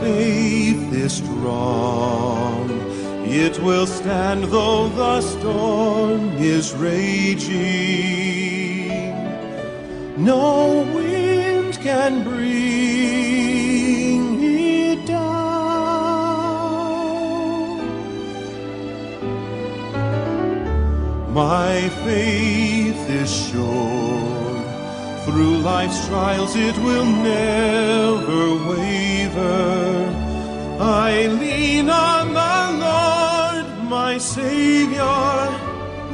faith is strong. It will stand though the storm is raging. No wind can bring it down. My faith is sure through life's trials it will never waver. I lean on the Lord, my Savior,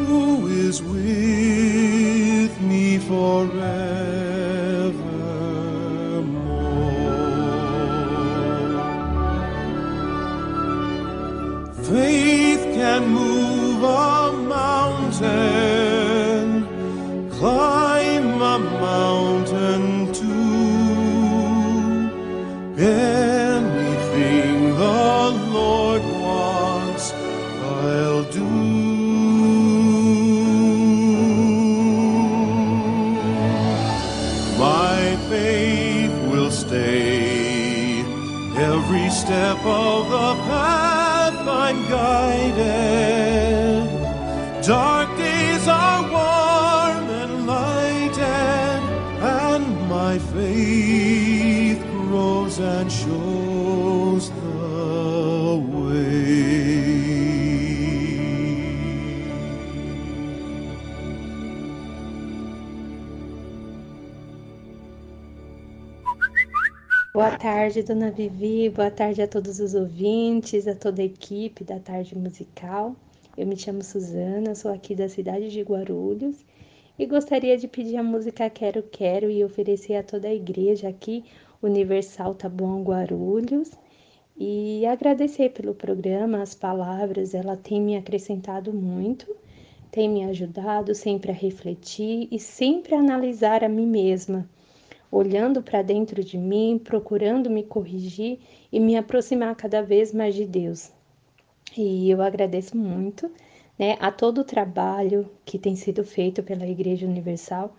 who is with me forevermore. Faith can move on. Tarde, dona Vivi. Boa tarde a todos os ouvintes, a toda a equipe da Tarde Musical. Eu me chamo Suzana, sou aqui da cidade de Guarulhos e gostaria de pedir a música Quero Quero e oferecer a toda a igreja aqui, Universal Taboão Guarulhos. E agradecer pelo programa, as palavras, ela tem me acrescentado muito, tem me ajudado sempre a refletir e sempre a analisar a mim mesma olhando para dentro de mim, procurando me corrigir e me aproximar cada vez mais de Deus. E eu agradeço muito né, a todo o trabalho que tem sido feito pela Igreja Universal,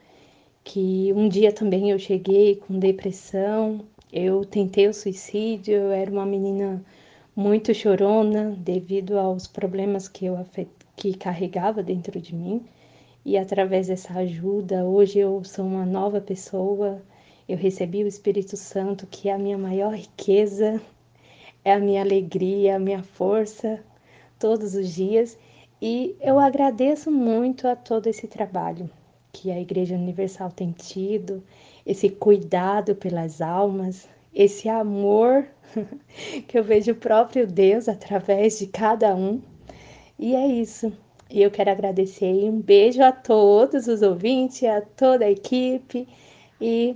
que um dia também eu cheguei com depressão, eu tentei o suicídio, eu era uma menina muito chorona devido aos problemas que eu que carregava dentro de mim. E através dessa ajuda, hoje eu sou uma nova pessoa, eu recebi o Espírito Santo, que é a minha maior riqueza, é a minha alegria, a minha força, todos os dias. E eu agradeço muito a todo esse trabalho que a Igreja Universal tem tido, esse cuidado pelas almas, esse amor [laughs] que eu vejo o próprio Deus através de cada um. E é isso. E eu quero agradecer e um beijo a todos os ouvintes, a toda a equipe e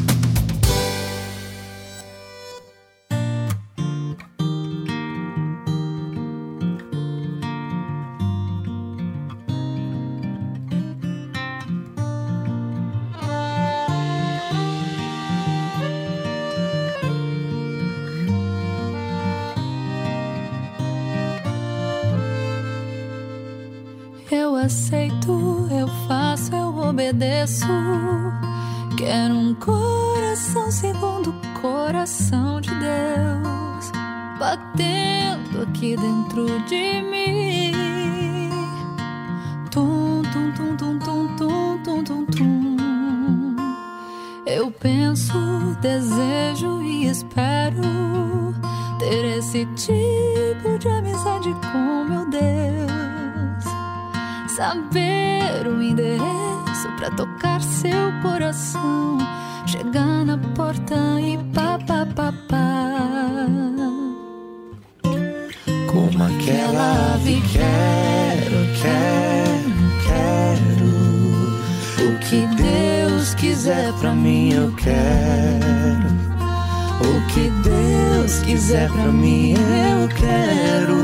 Esse tipo de amizade com meu Deus saber o endereço para tocar seu coração, chegar na porta e pá, pá, pá, pá. Como aquela ave, quero, quero, quero. O que Deus quiser pra mim, eu quero. Deus quiser pra mim, eu quero.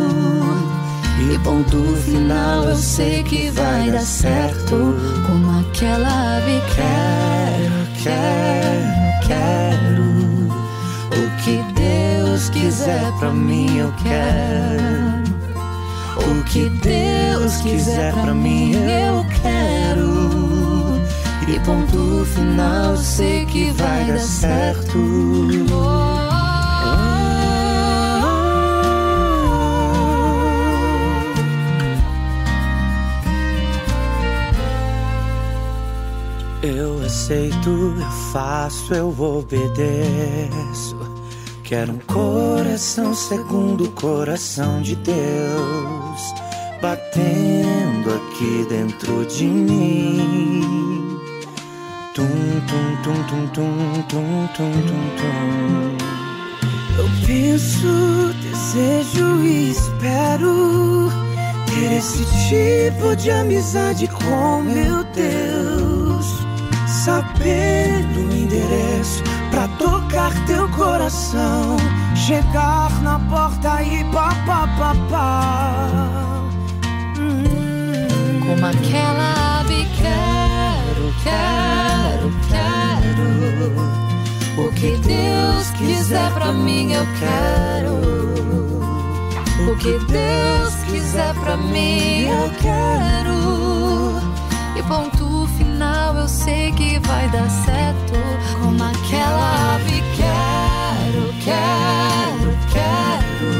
E ponto final eu sei que vai dar certo. Como aquela ave, Quero, quero, quero. O que Deus quiser pra mim, eu quero. O que Deus quiser pra mim, eu quero. E ponto final eu sei que vai dar certo. Aceito, eu faço, eu obedeço. Quero um coração segundo o coração de Deus, batendo aqui dentro de mim. Tum, tum, tum, tum, tum, tum, tum, tum, tum. Eu penso, desejo e espero ter esse tipo de amizade com meu Deus. Saber do endereço pra tocar teu coração. Chegar na porta e pá, pá, pá, pá. Hum. Como aquela ave, quero, quero, quero. O que Deus quiser pra mim, eu quero. O que Deus quiser pra mim, eu quero. Que vai dar certo. Como aquela ave, quero, quero, quero.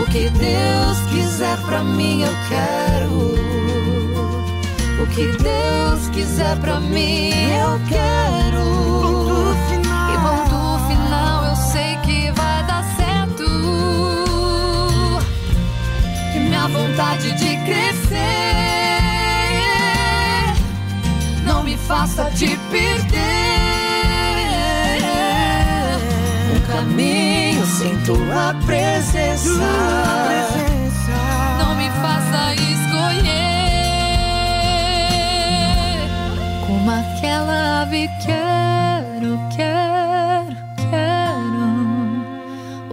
O que Deus quiser pra mim, eu quero. O que Deus quiser pra mim, eu quero. E ponto final, eu sei que vai dar certo. E minha vontade de crescer faça te perder. Um caminho sem tua presença. Não me faça escolher. Como aquela ave, quero, quero, quero.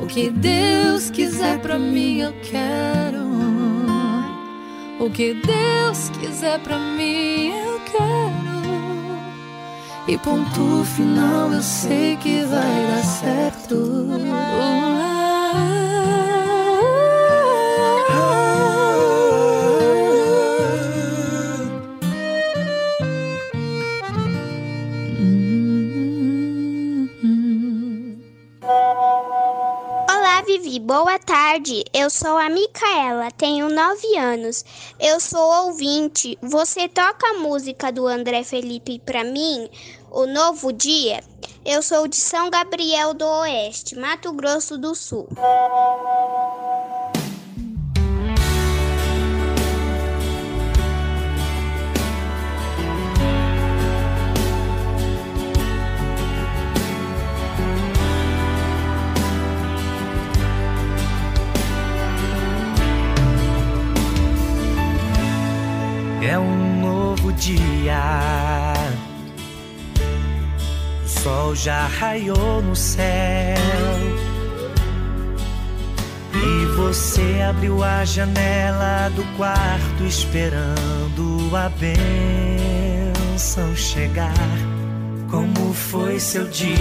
O que Deus quiser pra mim, eu quero. O que Deus quiser pra mim, eu quero. E ponto final, eu sei que vai dar certo. Boa tarde. Eu sou a Micaela, tenho 9 anos. Eu sou ouvinte. Você toca a música do André Felipe pra mim? O Novo Dia? Eu sou de São Gabriel do Oeste, Mato Grosso do Sul. É um novo dia. O sol já raiou no céu. E você abriu a janela do quarto esperando a bênção chegar. Como foi seu dia?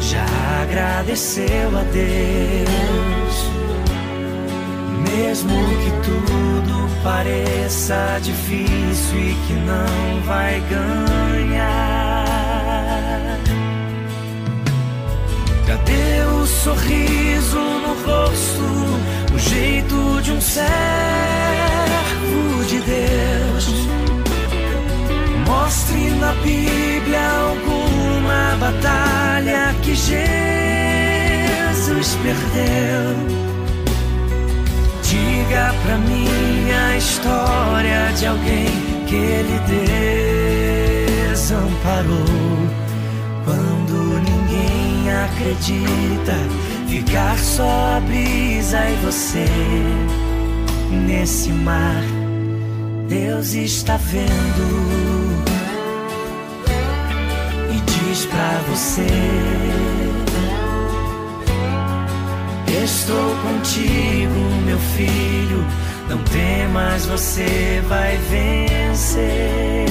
Já agradeceu a Deus? Mesmo que tudo pareça difícil e que não vai ganhar. Cadê o sorriso no rosto, o jeito de um servo de Deus? Mostre na Bíblia alguma batalha que Jesus perdeu. Diga pra mim a história de alguém que ele desamparou. Quando ninguém acredita, ficar só a brisa e você nesse mar. Deus está vendo e diz pra você. Estou contigo, meu filho. Não temas, você vai vencer.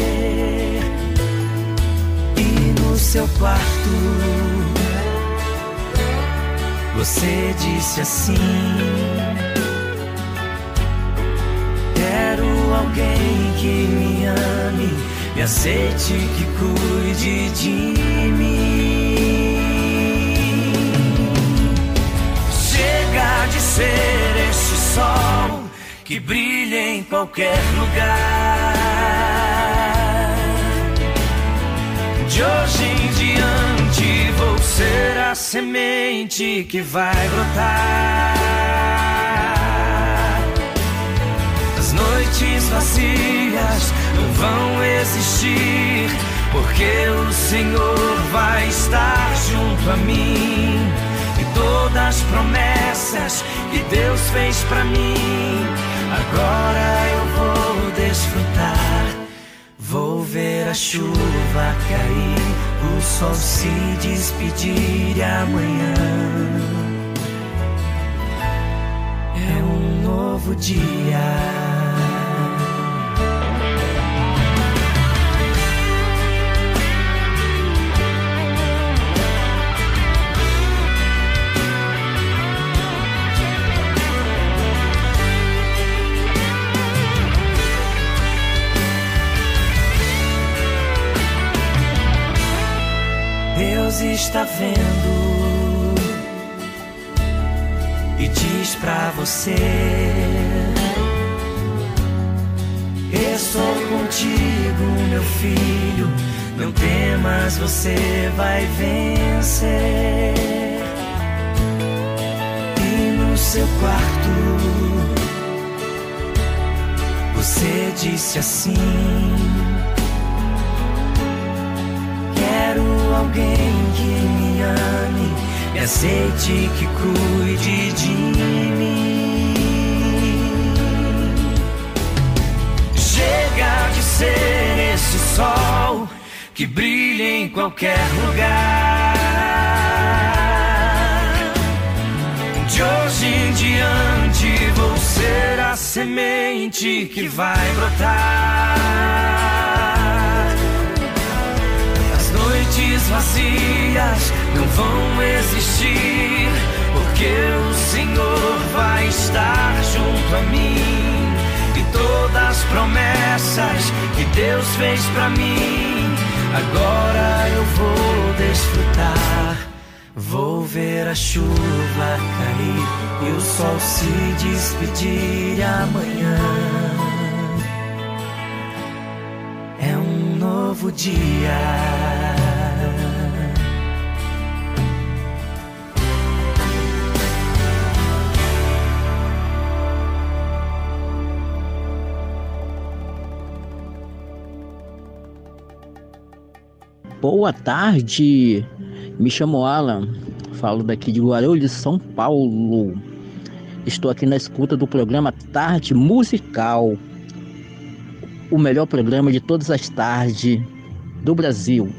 E no seu quarto, você disse assim: Quero alguém que me ame, me aceite, que cuide de mim. de ser este sol que brilha em qualquer lugar. De hoje em diante vou ser a semente que vai brotar. As noites vazias não vão existir, porque o Senhor vai estar junto a mim Todas as promessas que Deus fez para mim, agora eu vou desfrutar. Vou ver a chuva cair, o sol se despedir amanhã é um novo dia. Deus está vendo e diz pra você: Estou contigo, meu filho. Não temas, você vai vencer. E no seu quarto, você disse assim. Alguém que me ame, me aceite, que cuide de mim. Chega de ser esse sol que brilha em qualquer lugar. De hoje em diante vou ser a semente que vai brotar. Noites vazias não vão existir, porque o Senhor vai estar junto a mim. E todas as promessas que Deus fez pra mim, agora eu vou desfrutar. Vou ver a chuva cair e o sol se despedir amanhã. É um novo dia. Boa tarde, me chamo Alan, falo daqui de Guarulhos, São Paulo. Estou aqui na escuta do programa Tarde Musical, o melhor programa de todas as tardes do Brasil.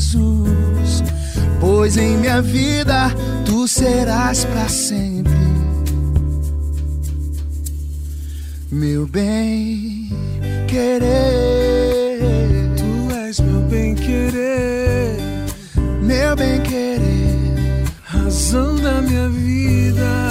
Jesus. Pois em minha vida tu serás para sempre, meu bem querer. Tu és meu bem querer, meu bem querer, razão da minha vida.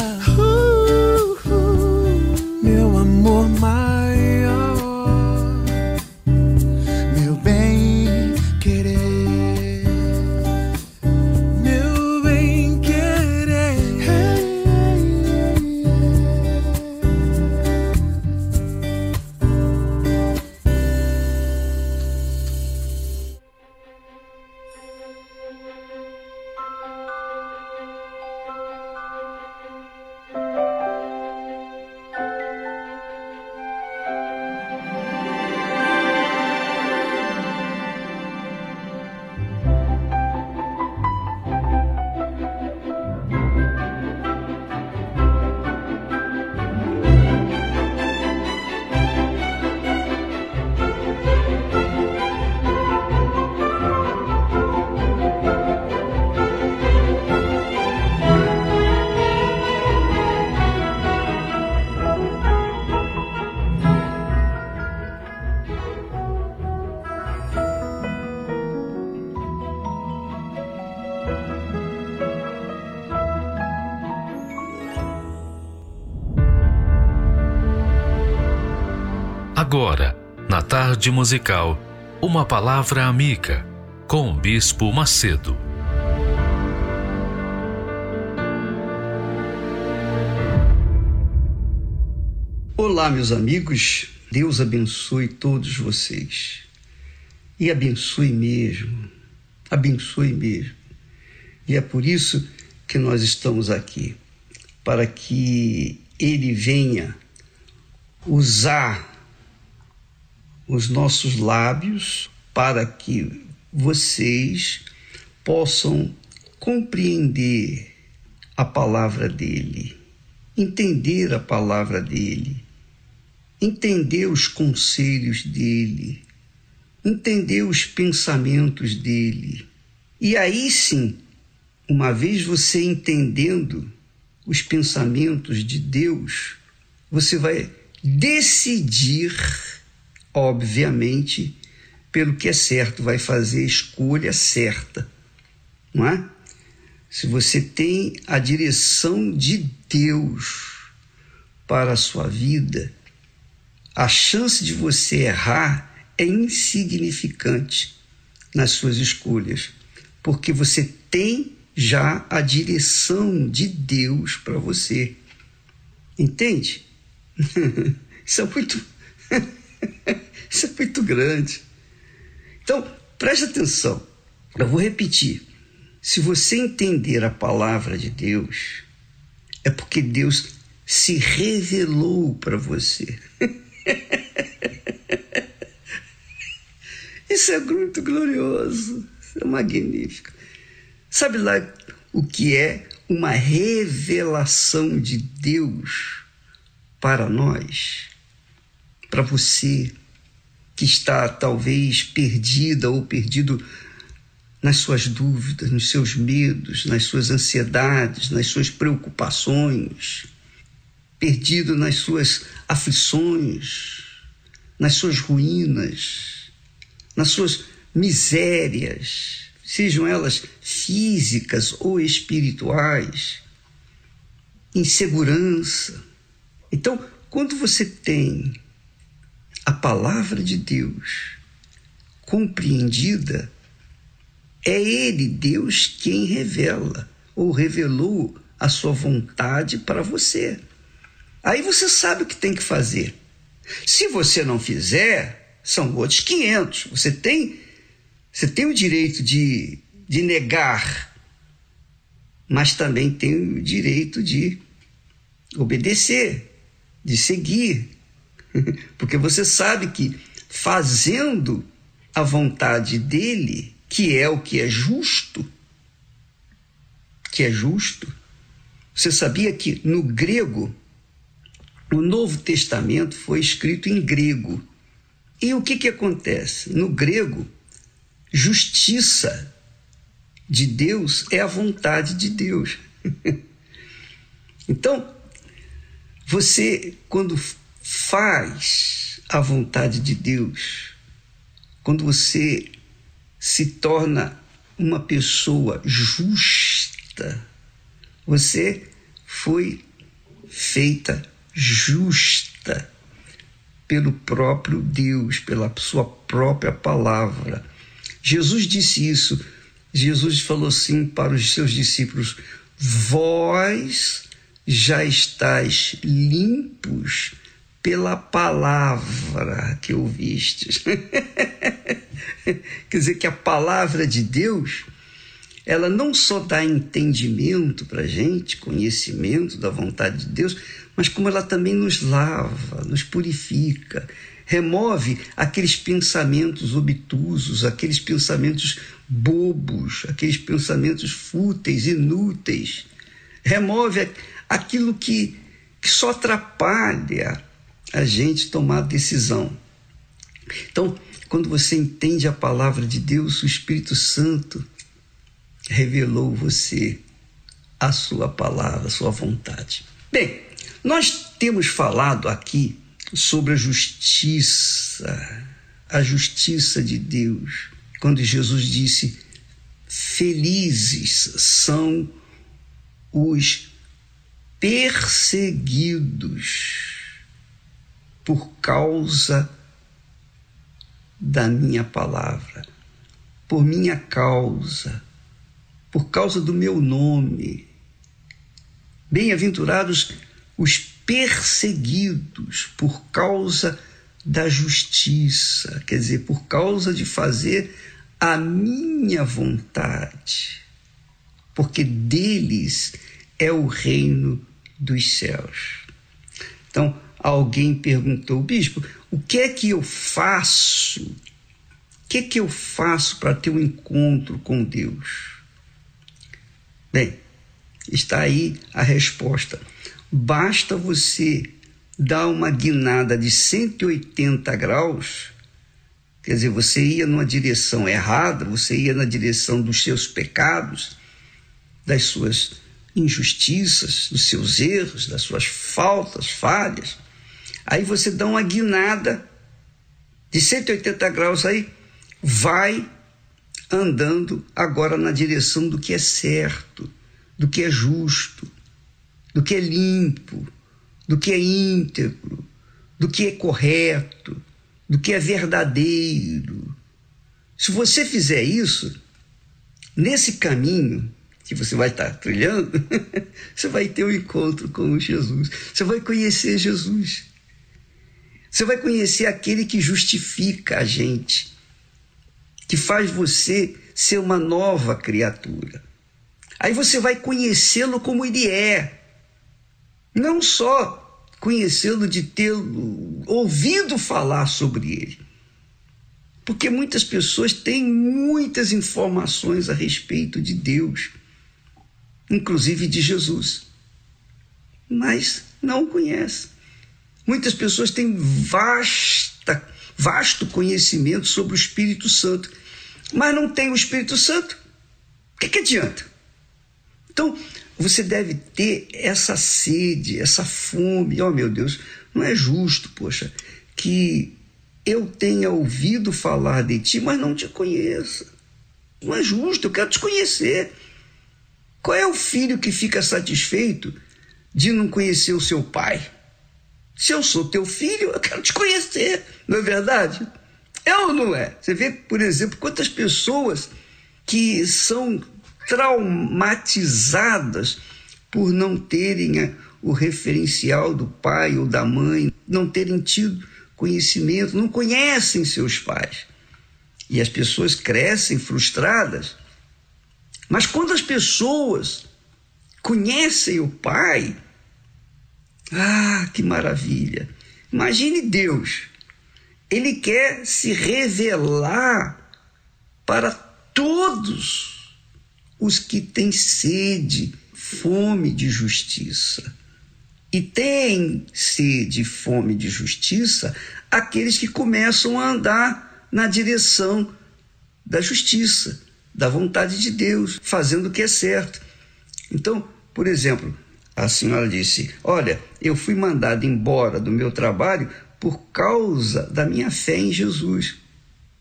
Musical, uma palavra amiga com o Bispo Macedo. Olá, meus amigos. Deus abençoe todos vocês. E abençoe mesmo. Abençoe mesmo. E é por isso que nós estamos aqui para que Ele venha usar os nossos lábios para que vocês possam compreender a palavra dele, entender a palavra dele, entender os conselhos dele, entender os pensamentos dele. E aí sim, uma vez você entendendo os pensamentos de Deus, você vai decidir, obviamente, pelo que é certo, vai fazer a escolha certa, não é? Se você tem a direção de Deus para a sua vida, a chance de você errar é insignificante nas suas escolhas, porque você tem já a direção de Deus para você. Entende? [laughs] Isso é muito. [laughs] Isso é muito grande. Então, preste atenção. Eu vou repetir. Se você entender a palavra de Deus, é porque Deus se revelou para você. [laughs] Isso é muito glorioso, isso é magnífico. Sabe lá o que é uma revelação de Deus para nós? Para você que está talvez perdida ou perdido nas suas dúvidas, nos seus medos, nas suas ansiedades, nas suas preocupações, perdido nas suas aflições, nas suas ruínas, nas suas misérias, sejam elas físicas ou espirituais, insegurança. Então, quando você tem a palavra de Deus compreendida, é Ele, Deus, quem revela ou revelou a sua vontade para você. Aí você sabe o que tem que fazer. Se você não fizer, são outros 500. Você tem, você tem o direito de, de negar, mas também tem o direito de obedecer, de seguir. [laughs] Porque você sabe que fazendo a vontade dele, que é o que é justo, que é justo. Você sabia que no grego o Novo Testamento foi escrito em grego. E o que, que acontece? No grego, justiça de Deus é a vontade de Deus. [laughs] então, você, quando faz a vontade de Deus, quando você se torna uma pessoa justa, você foi feita justa pelo próprio Deus, pela sua própria palavra. Jesus disse isso. Jesus falou assim para os seus discípulos: Vós já estáis limpos pela palavra que ouvistes. [laughs] Quer dizer que a palavra de Deus, ela não só dá entendimento para gente, conhecimento da vontade de Deus, mas como ela também nos lava, nos purifica, remove aqueles pensamentos obtusos, aqueles pensamentos bobos, aqueles pensamentos fúteis, inúteis, remove aquilo que, que só atrapalha a gente tomar decisão. Então, quando você entende a palavra de Deus, o Espírito Santo revelou você a sua palavra, a sua vontade. Bem, nós temos falado aqui sobre a justiça, a justiça de Deus, quando Jesus disse: Felizes são os perseguidos por causa da minha palavra, por minha causa, por causa do meu nome. Bem-aventurados os perseguidos por causa da justiça, quer dizer, por causa de fazer a minha vontade, porque deles é o reino dos céus. Então, alguém perguntou, bispo, o que é que eu faço? O que é que eu faço para ter um encontro com Deus? Bem, está aí a resposta Basta você dar uma guinada de 180 graus, quer dizer, você ia numa direção errada, você ia na direção dos seus pecados, das suas injustiças, dos seus erros, das suas faltas, falhas. Aí você dá uma guinada de 180 graus aí, vai andando agora na direção do que é certo, do que é justo, do que é limpo, do que é íntegro, do que é correto, do que é verdadeiro. Se você fizer isso, nesse caminho que você vai estar trilhando, [laughs] você vai ter um encontro com Jesus. Você vai conhecer Jesus. Você vai conhecer aquele que justifica a gente, que faz você ser uma nova criatura. Aí você vai conhecê-lo como ele é Não só conhecê-lo de ter ouvido falar sobre ele. Porque muitas pessoas têm muitas informações a respeito de Deus, inclusive de Jesus, mas não o conhecem. Muitas pessoas têm vasta, vasto conhecimento sobre o Espírito Santo, mas não têm o Espírito Santo. O que, que adianta? Então, você deve ter essa sede, essa fome. Oh, meu Deus, não é justo, poxa, que eu tenha ouvido falar de ti, mas não te conheça. Não é justo, eu quero te conhecer. Qual é o filho que fica satisfeito de não conhecer o seu pai? Se eu sou teu filho, eu quero te conhecer, não é verdade? É ou não é? Você vê, por exemplo, quantas pessoas que são traumatizadas por não terem o referencial do pai ou da mãe, não terem tido conhecimento, não conhecem seus pais. E as pessoas crescem frustradas. Mas quando as pessoas conhecem o pai, ah, que maravilha! Imagine Deus. Ele quer se revelar para todos os que têm sede, fome de justiça. E têm sede, fome de justiça aqueles que começam a andar na direção da justiça, da vontade de Deus, fazendo o que é certo. Então, por exemplo, a senhora disse: Olha, eu fui mandado embora do meu trabalho por causa da minha fé em Jesus.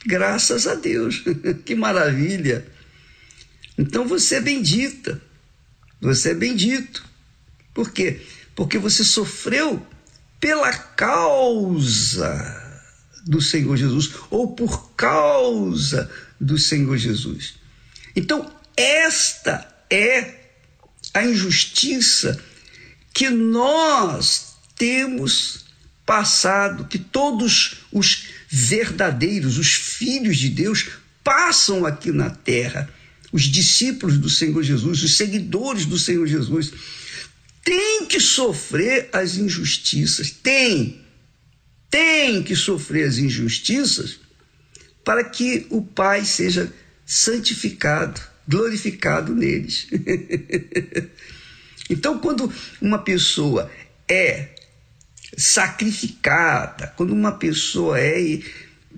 Graças a Deus, [laughs] que maravilha! Então você é bendita, você é bendito. Por quê? Porque você sofreu pela causa do Senhor Jesus ou por causa do Senhor Jesus. Então, esta é a injustiça que nós temos passado, que todos os verdadeiros, os filhos de Deus, passam aqui na terra os discípulos do Senhor Jesus, os seguidores do Senhor Jesus, têm que sofrer as injustiças, tem, tem que sofrer as injustiças para que o Pai seja santificado, glorificado neles. [laughs] então, quando uma pessoa é sacrificada, quando uma pessoa é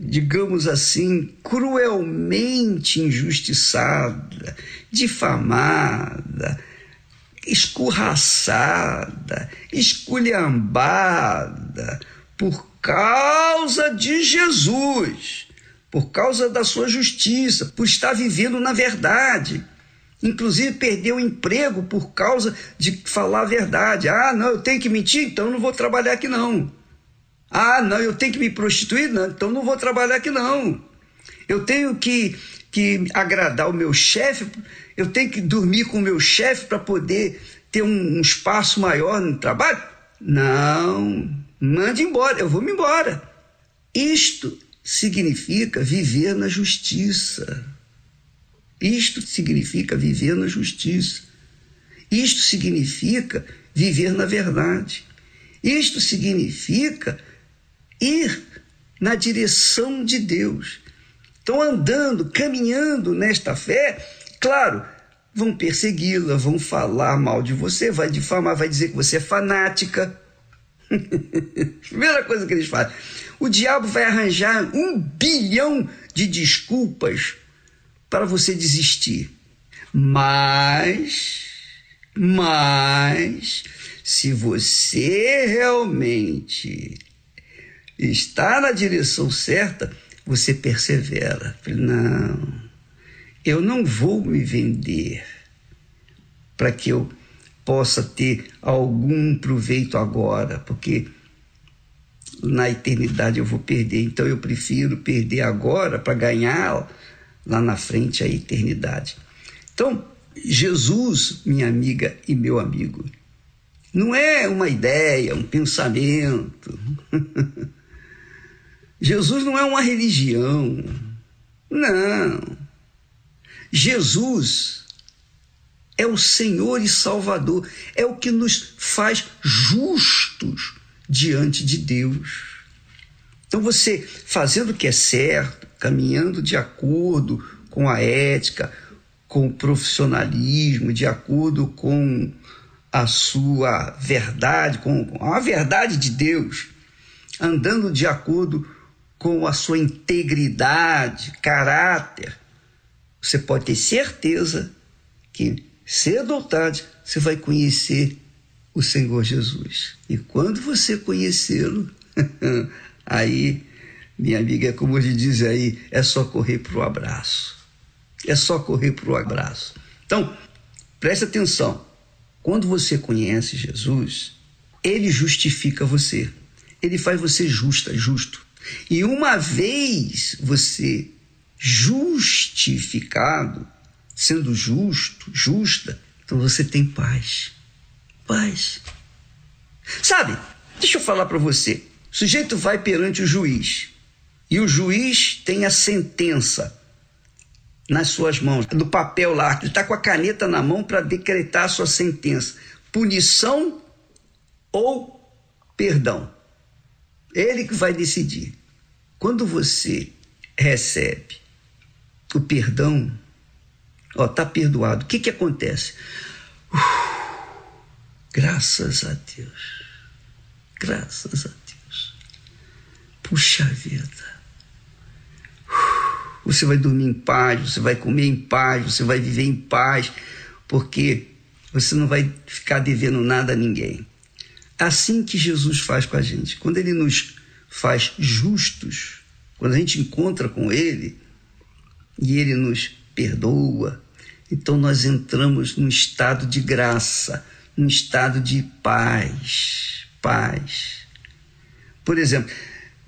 digamos assim, cruelmente injustiçada, difamada, escorraçada, esculhambada por causa de Jesus, por causa da sua justiça, por estar vivendo na verdade. Inclusive perdeu o emprego por causa de falar a verdade. Ah, não, eu tenho que mentir, então não vou trabalhar aqui não. Ah, não, eu tenho que me prostituir? Não, então não vou trabalhar aqui não. Eu tenho que, que agradar o meu chefe, eu tenho que dormir com o meu chefe para poder ter um, um espaço maior no trabalho? Não, mande embora, eu vou me embora. Isto significa viver na justiça. Isto significa viver na justiça. Isto significa viver na verdade. Isto significa ir na direção de Deus. Estão andando, caminhando nesta fé, claro, vão persegui-la, vão falar mal de você, vai difamar, vai dizer que você é fanática. [laughs] Primeira coisa que eles fazem. O diabo vai arranjar um bilhão de desculpas para você desistir. Mas, mas, se você realmente está na direção certa, você persevera. Não, eu não vou me vender para que eu possa ter algum proveito agora, porque na eternidade eu vou perder. Então eu prefiro perder agora para ganhar lá na frente a eternidade. Então, Jesus, minha amiga e meu amigo, não é uma ideia, um pensamento. [laughs] Jesus não é uma religião. Não. Jesus é o Senhor e Salvador, é o que nos faz justos diante de Deus. Então você fazendo o que é certo, caminhando de acordo com a ética, com o profissionalismo, de acordo com a sua verdade, com a verdade de Deus, andando de acordo com a sua integridade, caráter, você pode ter certeza que cedo ou tarde você vai conhecer o Senhor Jesus. E quando você conhecê-lo, [laughs] aí, minha amiga, é como ele diz aí, é só correr para o abraço. É só correr para o abraço. Então, preste atenção. Quando você conhece Jesus, ele justifica você. Ele faz você justa, justo. E uma vez você justificado, sendo justo, justa, então você tem paz. Paz. Sabe, deixa eu falar para você. O sujeito vai perante o juiz e o juiz tem a sentença nas suas mãos, no papel lá, ele está com a caneta na mão para decretar a sua sentença: punição ou perdão. Ele que vai decidir. Quando você recebe o perdão, ó, tá perdoado. O que que acontece? Uf, graças a Deus. Graças a Deus. Puxa vida. Você vai dormir em paz, você vai comer em paz, você vai viver em paz, porque você não vai ficar devendo nada a ninguém. Assim que Jesus faz com a gente. Quando ele nos faz justos, quando a gente encontra com ele e ele nos perdoa, então nós entramos num estado de graça, num estado de paz, paz. Por exemplo,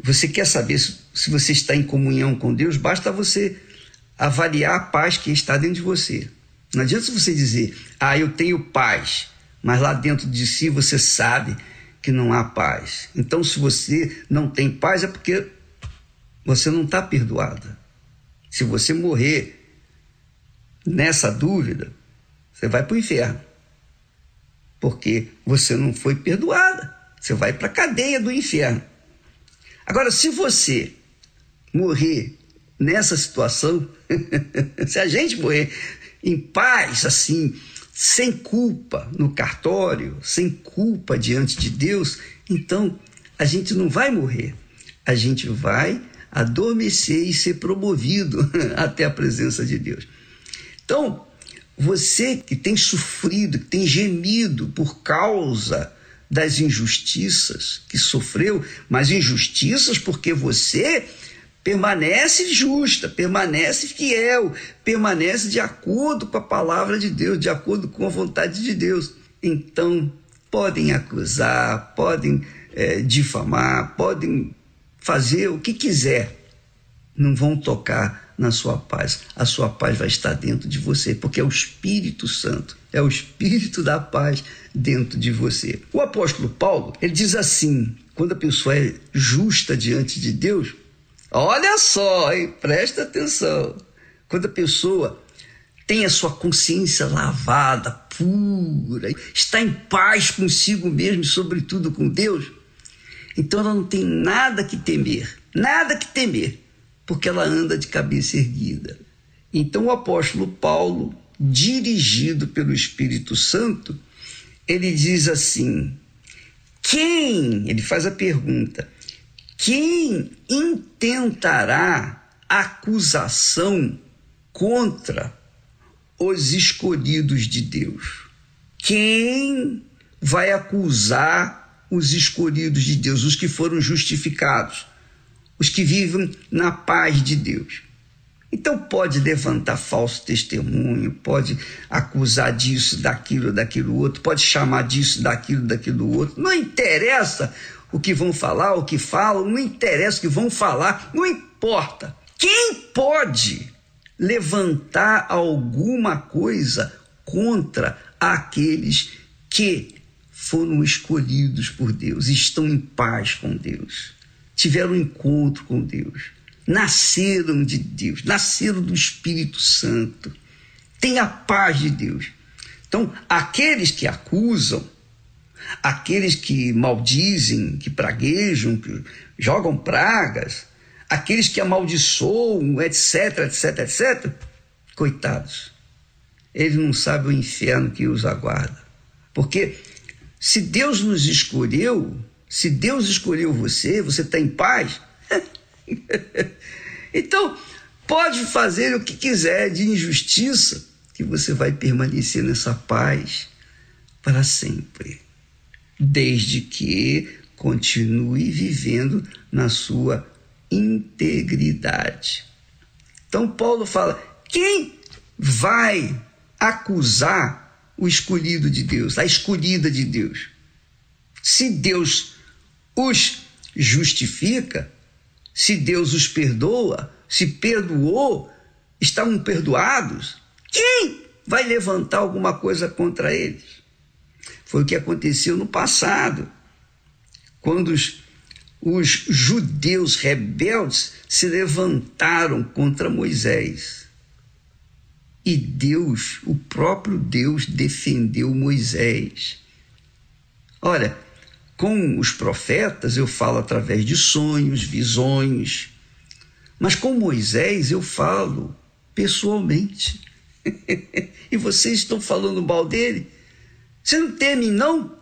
você quer saber se você está em comunhão com Deus? Basta você avaliar a paz que está dentro de você. Não adianta você dizer, ah, eu tenho paz, mas lá dentro de si você sabe que não há paz. Então, se você não tem paz, é porque você não está perdoada. Se você morrer nessa dúvida, você vai para o inferno. Porque você não foi perdoada. Você vai para a cadeia do inferno. Agora, se você morrer nessa situação, [laughs] se a gente morrer em paz, assim, sem culpa no cartório, sem culpa diante de Deus, então a gente não vai morrer. A gente vai adormecer e ser promovido [laughs] até a presença de Deus. Então, você que tem sofrido, que tem gemido por causa das injustiças que sofreu, mas injustiças porque você permanece justa, permanece fiel, permanece de acordo com a palavra de Deus, de acordo com a vontade de Deus. Então, podem acusar, podem é, difamar, podem fazer o que quiser, não vão tocar na sua paz. A sua paz vai estar dentro de você, porque é o Espírito Santo, é o Espírito da paz dentro de você. O apóstolo Paulo, ele diz assim: quando a pessoa é justa diante de Deus, olha só, hein? presta atenção. Quando a pessoa tem a sua consciência lavada, pura, está em paz consigo mesmo e, sobretudo, com Deus, então ela não tem nada que temer, nada que temer porque ela anda de cabeça erguida. Então o apóstolo Paulo, dirigido pelo Espírito Santo, ele diz assim: quem, ele faz a pergunta, quem intentará acusação contra os escolhidos de Deus? Quem vai acusar os escolhidos de Deus, os que foram justificados? os que vivem na paz de Deus. Então pode levantar falso testemunho, pode acusar disso, daquilo, daquilo outro, pode chamar disso, daquilo, daquilo outro. Não interessa o que vão falar, o que falam, não interessa o que vão falar, não importa. Quem pode levantar alguma coisa contra aqueles que foram escolhidos por Deus, estão em paz com Deus? tiveram um encontro com Deus, nasceram de Deus, nasceram do Espírito Santo, têm a paz de Deus. Então, aqueles que acusam, aqueles que maldizem, que praguejam, que jogam pragas, aqueles que amaldiçoam, etc, etc, etc, coitados. Eles não sabem o inferno que os aguarda. Porque se Deus nos escolheu, se Deus escolheu você, você está em paz. [laughs] então, pode fazer o que quiser de injustiça, que você vai permanecer nessa paz para sempre, desde que continue vivendo na sua integridade. Então, Paulo fala: quem vai acusar o escolhido de Deus, a escolhida de Deus? Se Deus os justifica, se Deus os perdoa, se perdoou, estão perdoados, quem vai levantar alguma coisa contra eles? Foi o que aconteceu no passado, quando os, os judeus rebeldes se levantaram contra Moisés. E Deus, o próprio Deus, defendeu Moisés. Olha, com os profetas eu falo através de sonhos, visões, mas com Moisés eu falo pessoalmente. [laughs] e vocês estão falando mal dele? Você não teme, não?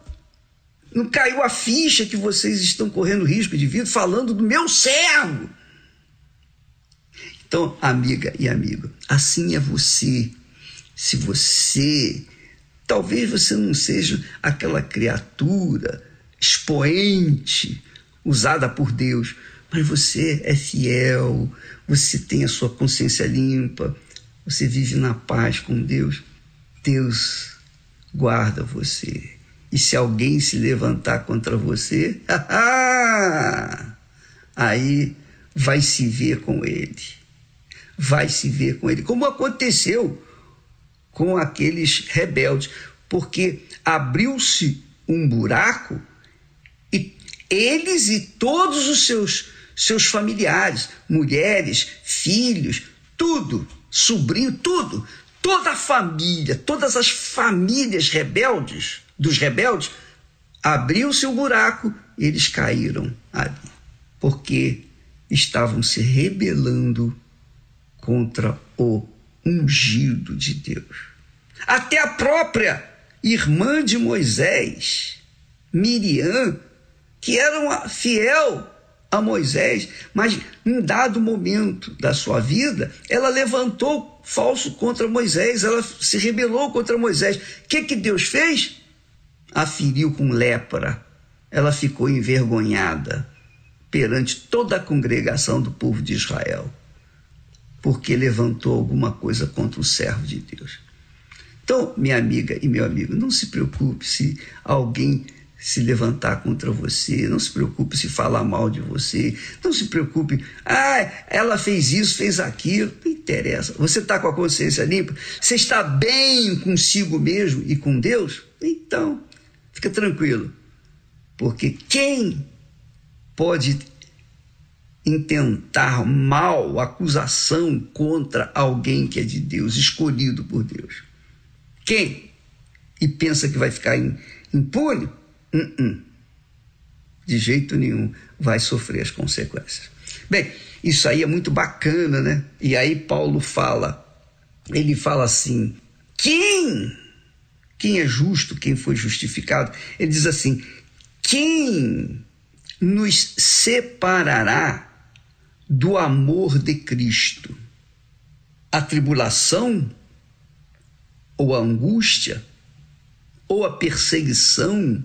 Não caiu a ficha que vocês estão correndo risco de vida falando do meu servo? Então, amiga e amigo, assim é você. Se você, talvez você não seja aquela criatura expoente usada por Deus, mas você é fiel, você tem a sua consciência limpa, você vive na paz com Deus. Deus guarda você. E se alguém se levantar contra você, [laughs] aí vai se ver com ele. Vai se ver com ele. Como aconteceu com aqueles rebeldes, porque abriu-se um buraco eles e todos os seus, seus familiares, mulheres, filhos, tudo, sobrinho, tudo, toda a família, todas as famílias rebeldes, dos rebeldes, abriu-se o buraco e eles caíram ali, porque estavam se rebelando contra o ungido de Deus. Até a própria irmã de Moisés, Miriam, que era fiel a Moisés, mas em dado momento da sua vida, ela levantou falso contra Moisés, ela se rebelou contra Moisés. O que, que Deus fez? A feriu com lepra. Ela ficou envergonhada perante toda a congregação do povo de Israel, porque levantou alguma coisa contra o servo de Deus. Então, minha amiga e meu amigo, não se preocupe se alguém se levantar contra você, não se preocupe se falar mal de você, não se preocupe, ah, ela fez isso, fez aquilo, não interessa. Você está com a consciência limpa? Você está bem consigo mesmo e com Deus? Então, fica tranquilo, porque quem pode intentar mal, acusação contra alguém que é de Deus, escolhido por Deus? Quem? E pensa que vai ficar impune? Uh -uh. De jeito nenhum vai sofrer as consequências. Bem, isso aí é muito bacana, né? E aí Paulo fala, ele fala assim: quem? Quem é justo, quem foi justificado? Ele diz assim: quem nos separará do amor de Cristo? A tribulação? Ou a angústia? Ou a perseguição?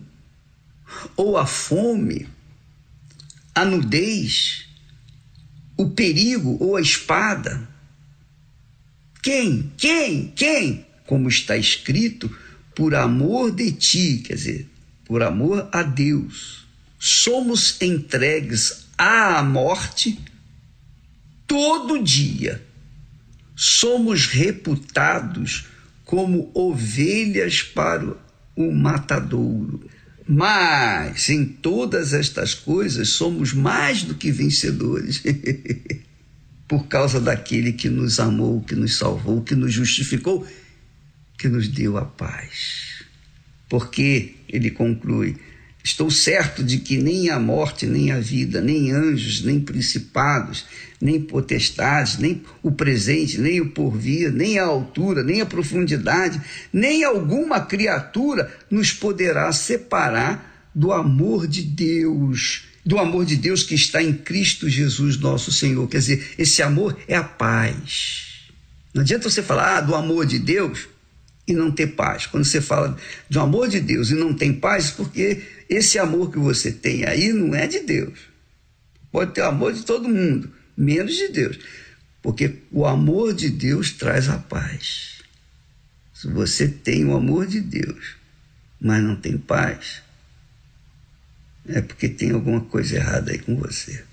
Ou a fome, a nudez, o perigo ou a espada? Quem? Quem? Quem? Como está escrito, por amor de ti, quer dizer, por amor a Deus, somos entregues à morte todo dia. Somos reputados como ovelhas para o matadouro. Mas em todas estas coisas somos mais do que vencedores. [laughs] Por causa daquele que nos amou, que nos salvou, que nos justificou que nos deu a paz. Porque, ele conclui, estou certo de que nem a morte, nem a vida, nem anjos, nem principados, nem potestades, nem o presente, nem o porvir, nem a altura, nem a profundidade, nem alguma criatura nos poderá separar do amor de Deus, do amor de Deus que está em Cristo Jesus, nosso Senhor. Quer dizer, esse amor é a paz. Não adianta você falar ah, do amor de Deus e não ter paz. Quando você fala do amor de Deus e não tem paz, porque esse amor que você tem aí não é de Deus. Pode ter o amor de todo mundo, menos de Deus. Porque o amor de Deus traz a paz. Se você tem o amor de Deus, mas não tem paz, é porque tem alguma coisa errada aí com você.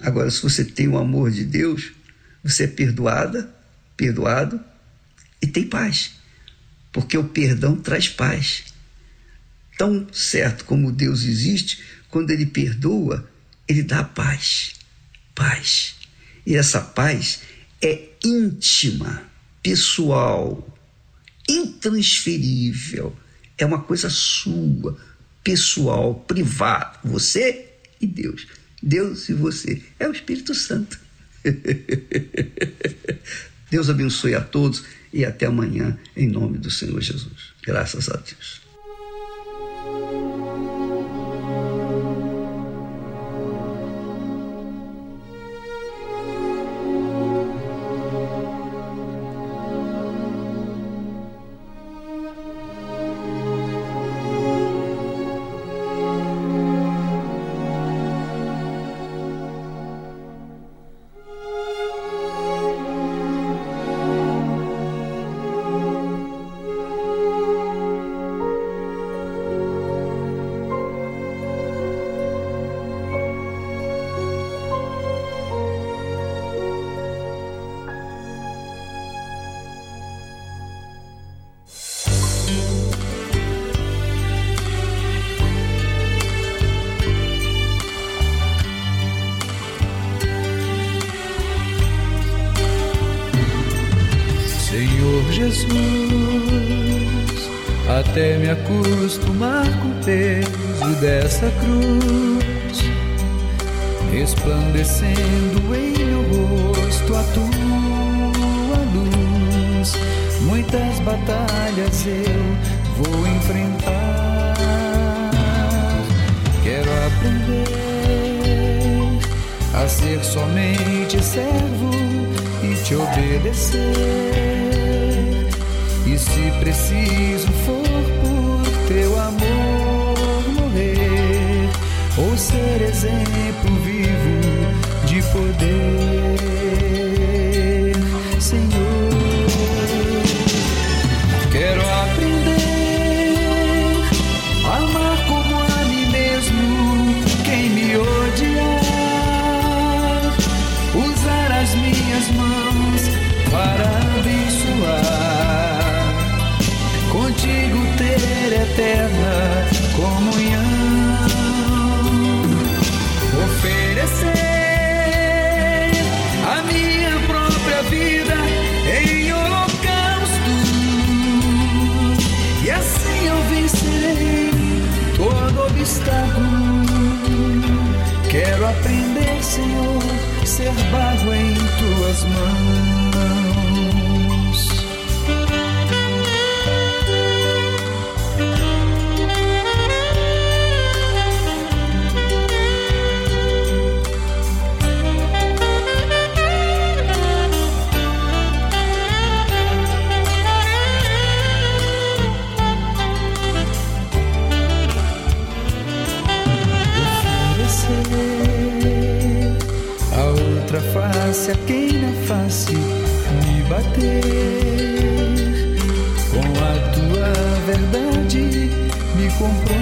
Agora, se você tem o amor de Deus, você é perdoada, perdoado e tem paz. Porque o perdão traz paz. Tão certo como Deus existe, quando ele perdoa, ele dá paz. Paz. E essa paz é íntima, pessoal, intransferível. É uma coisa sua, pessoal, privado. Você e Deus. Deus e você. É o Espírito Santo. [laughs] Deus abençoe a todos e até amanhã, em nome do Senhor Jesus. Graças a Deus. A ser somente servo e te obedecer. E se preciso for teu amor morrer ou ser exemplo vivo de poder, tuas mãos. Bater. Com a tua verdade me comprometer.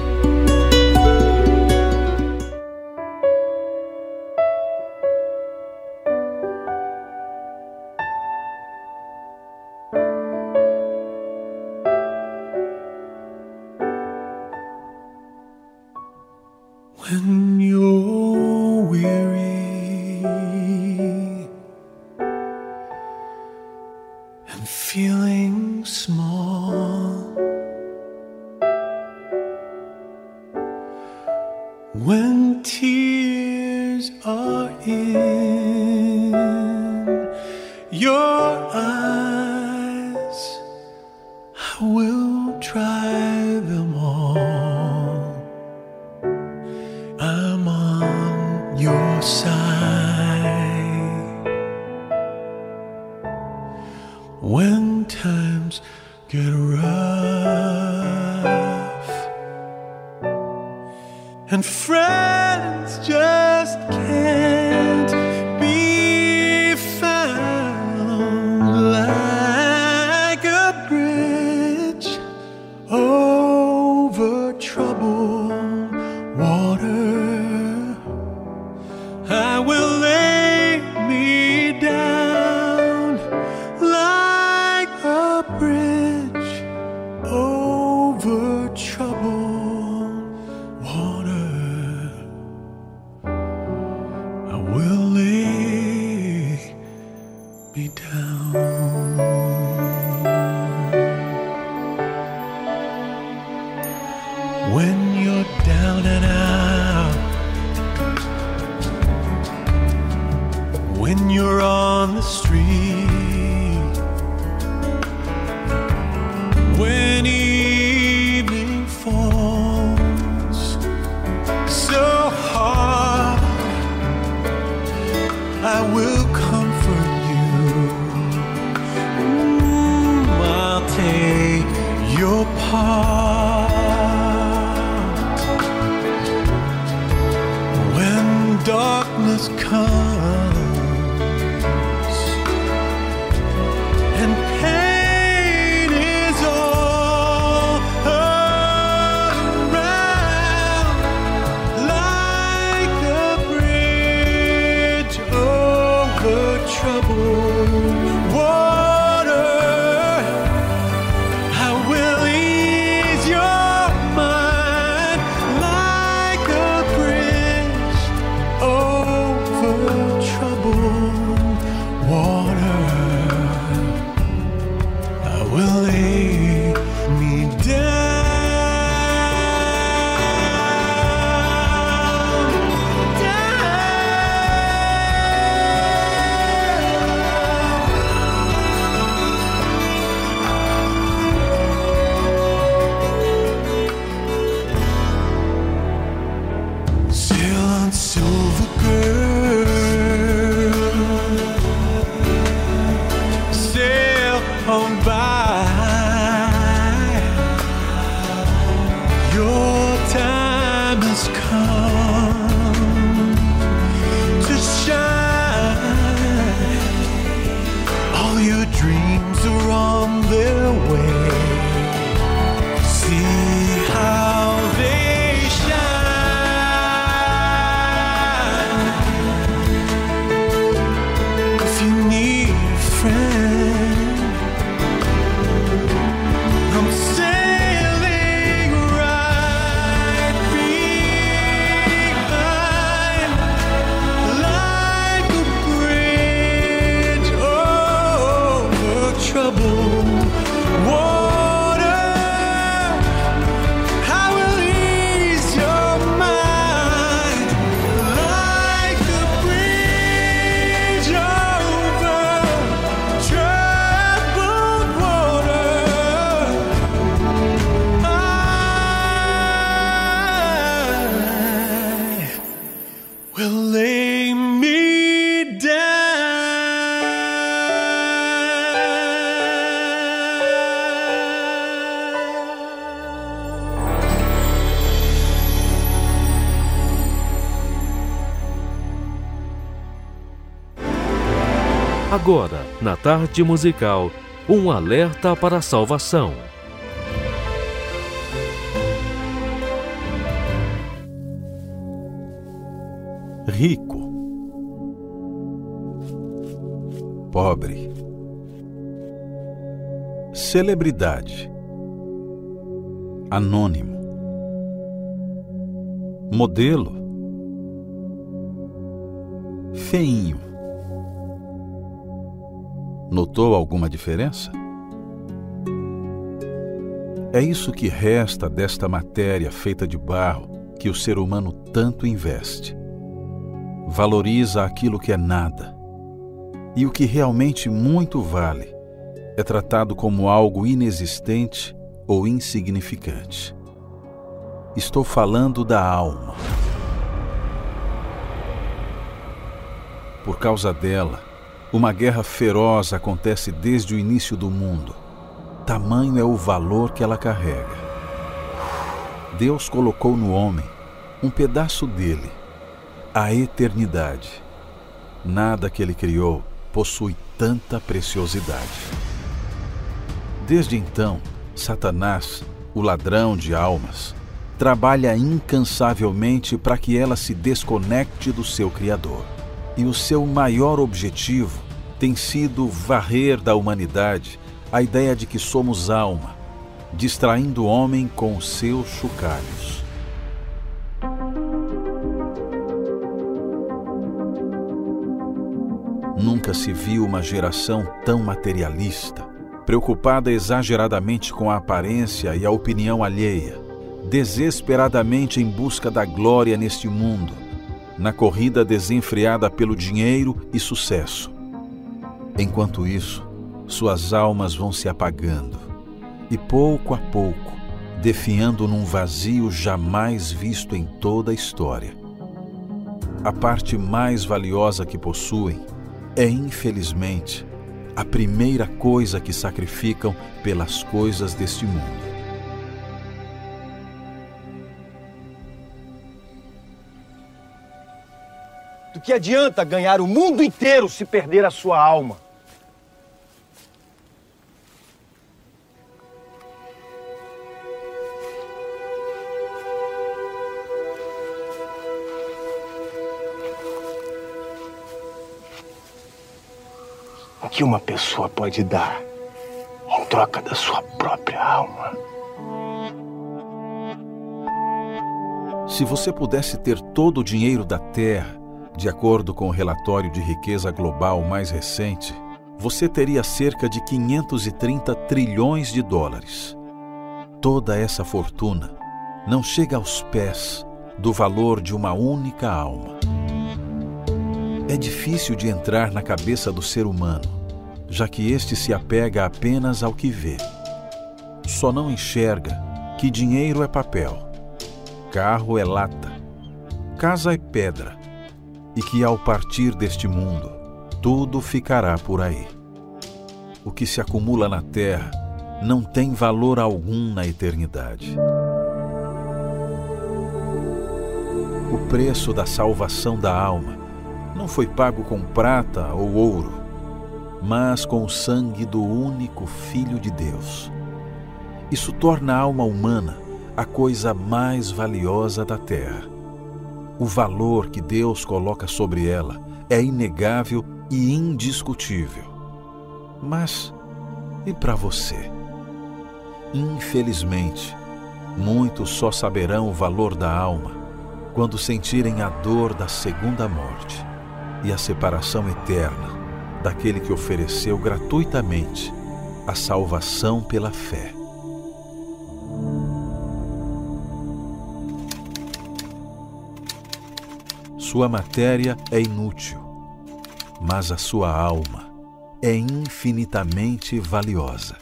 get rough, and friends just. Agora, na tarde musical, um alerta para a salvação. Rico, pobre, celebridade, anônimo, modelo, feinho. Notou alguma diferença? É isso que resta desta matéria feita de barro que o ser humano tanto investe. Valoriza aquilo que é nada. E o que realmente muito vale é tratado como algo inexistente ou insignificante. Estou falando da alma. Por causa dela, uma guerra feroz acontece desde o início do mundo. Tamanho é o valor que ela carrega. Deus colocou no homem um pedaço dele, a eternidade. Nada que ele criou possui tanta preciosidade. Desde então, Satanás, o ladrão de almas, trabalha incansavelmente para que ela se desconecte do seu Criador. E o seu maior objetivo tem sido varrer da humanidade a ideia de que somos alma, distraindo o homem com os seus chocalhos. Nunca se viu uma geração tão materialista, preocupada exageradamente com a aparência e a opinião alheia, desesperadamente em busca da glória neste mundo, na corrida desenfreada pelo dinheiro e sucesso. Enquanto isso, suas almas vão se apagando e, pouco a pouco, definhando num vazio jamais visto em toda a história. A parte mais valiosa que possuem é, infelizmente, a primeira coisa que sacrificam pelas coisas deste mundo. Do que adianta ganhar o mundo inteiro se perder a sua alma? O que uma pessoa pode dar em troca da sua própria alma? Se você pudesse ter todo o dinheiro da Terra, de acordo com o relatório de riqueza global mais recente, você teria cerca de 530 trilhões de dólares. Toda essa fortuna não chega aos pés do valor de uma única alma. É difícil de entrar na cabeça do ser humano, já que este se apega apenas ao que vê. Só não enxerga que dinheiro é papel, carro é lata, casa é pedra e que ao partir deste mundo, tudo ficará por aí. O que se acumula na terra não tem valor algum na eternidade. O preço da salvação da alma não foi pago com prata ou ouro, mas com o sangue do único Filho de Deus. Isso torna a alma humana a coisa mais valiosa da terra. O valor que Deus coloca sobre ela é inegável e indiscutível. Mas e para você? Infelizmente, muitos só saberão o valor da alma quando sentirem a dor da segunda morte e a separação eterna daquele que ofereceu gratuitamente a salvação pela fé. Sua matéria é inútil, mas a sua alma é infinitamente valiosa.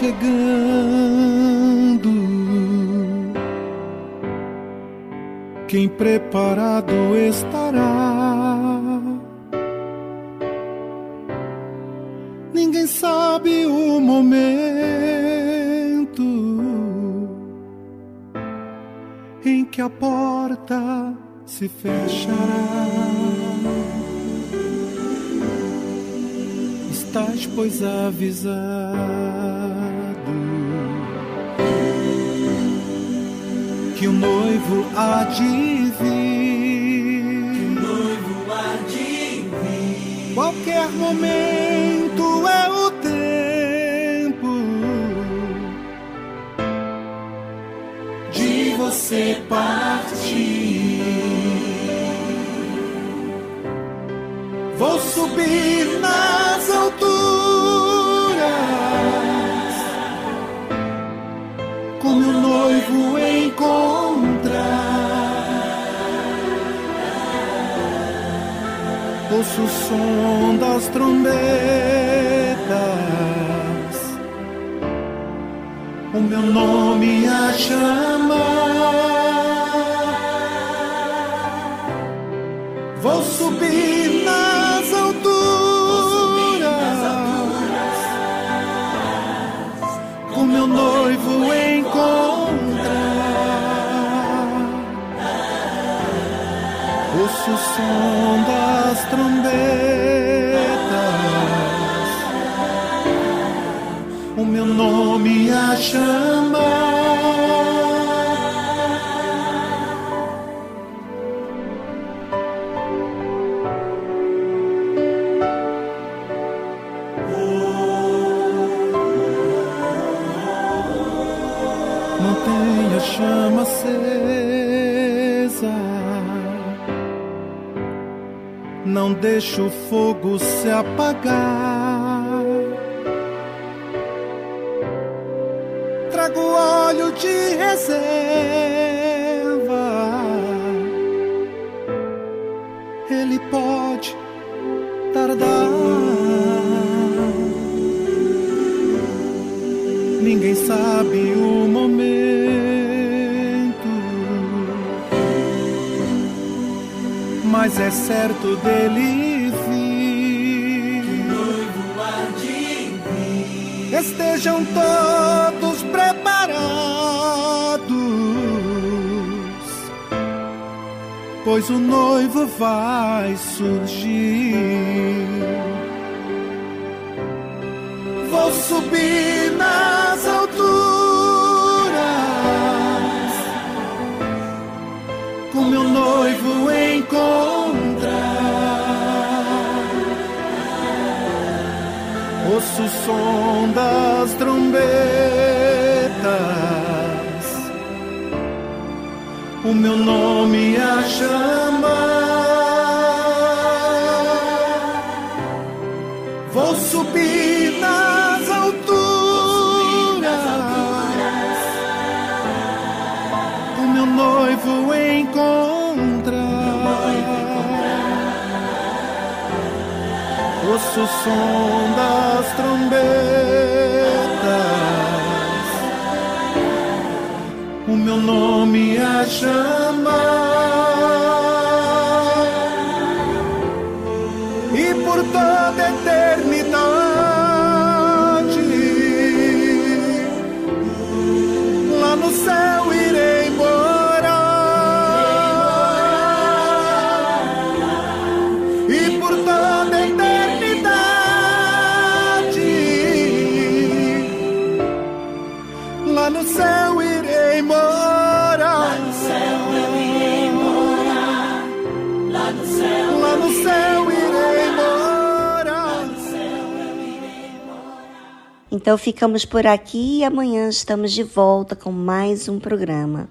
Chegando. Quem preparado estará? Ninguém sabe o momento em que a porta se fechará. estás, pois, avisado. Momento é o tempo de você partir. Vou subir nas alturas com meu noivo encontrar. Ouço o som das trombetas, o meu nome a chamar. Vou subir noivo vir. Estejam todos preparados, pois o noivo vai surgir. Vou subir meu nome a chamar. Vou subir nas alturas, o meu noivo encontrar. Ouço o som das trombetas, o meu nome a chamar. Então ficamos por aqui e amanhã estamos de volta com mais um programa.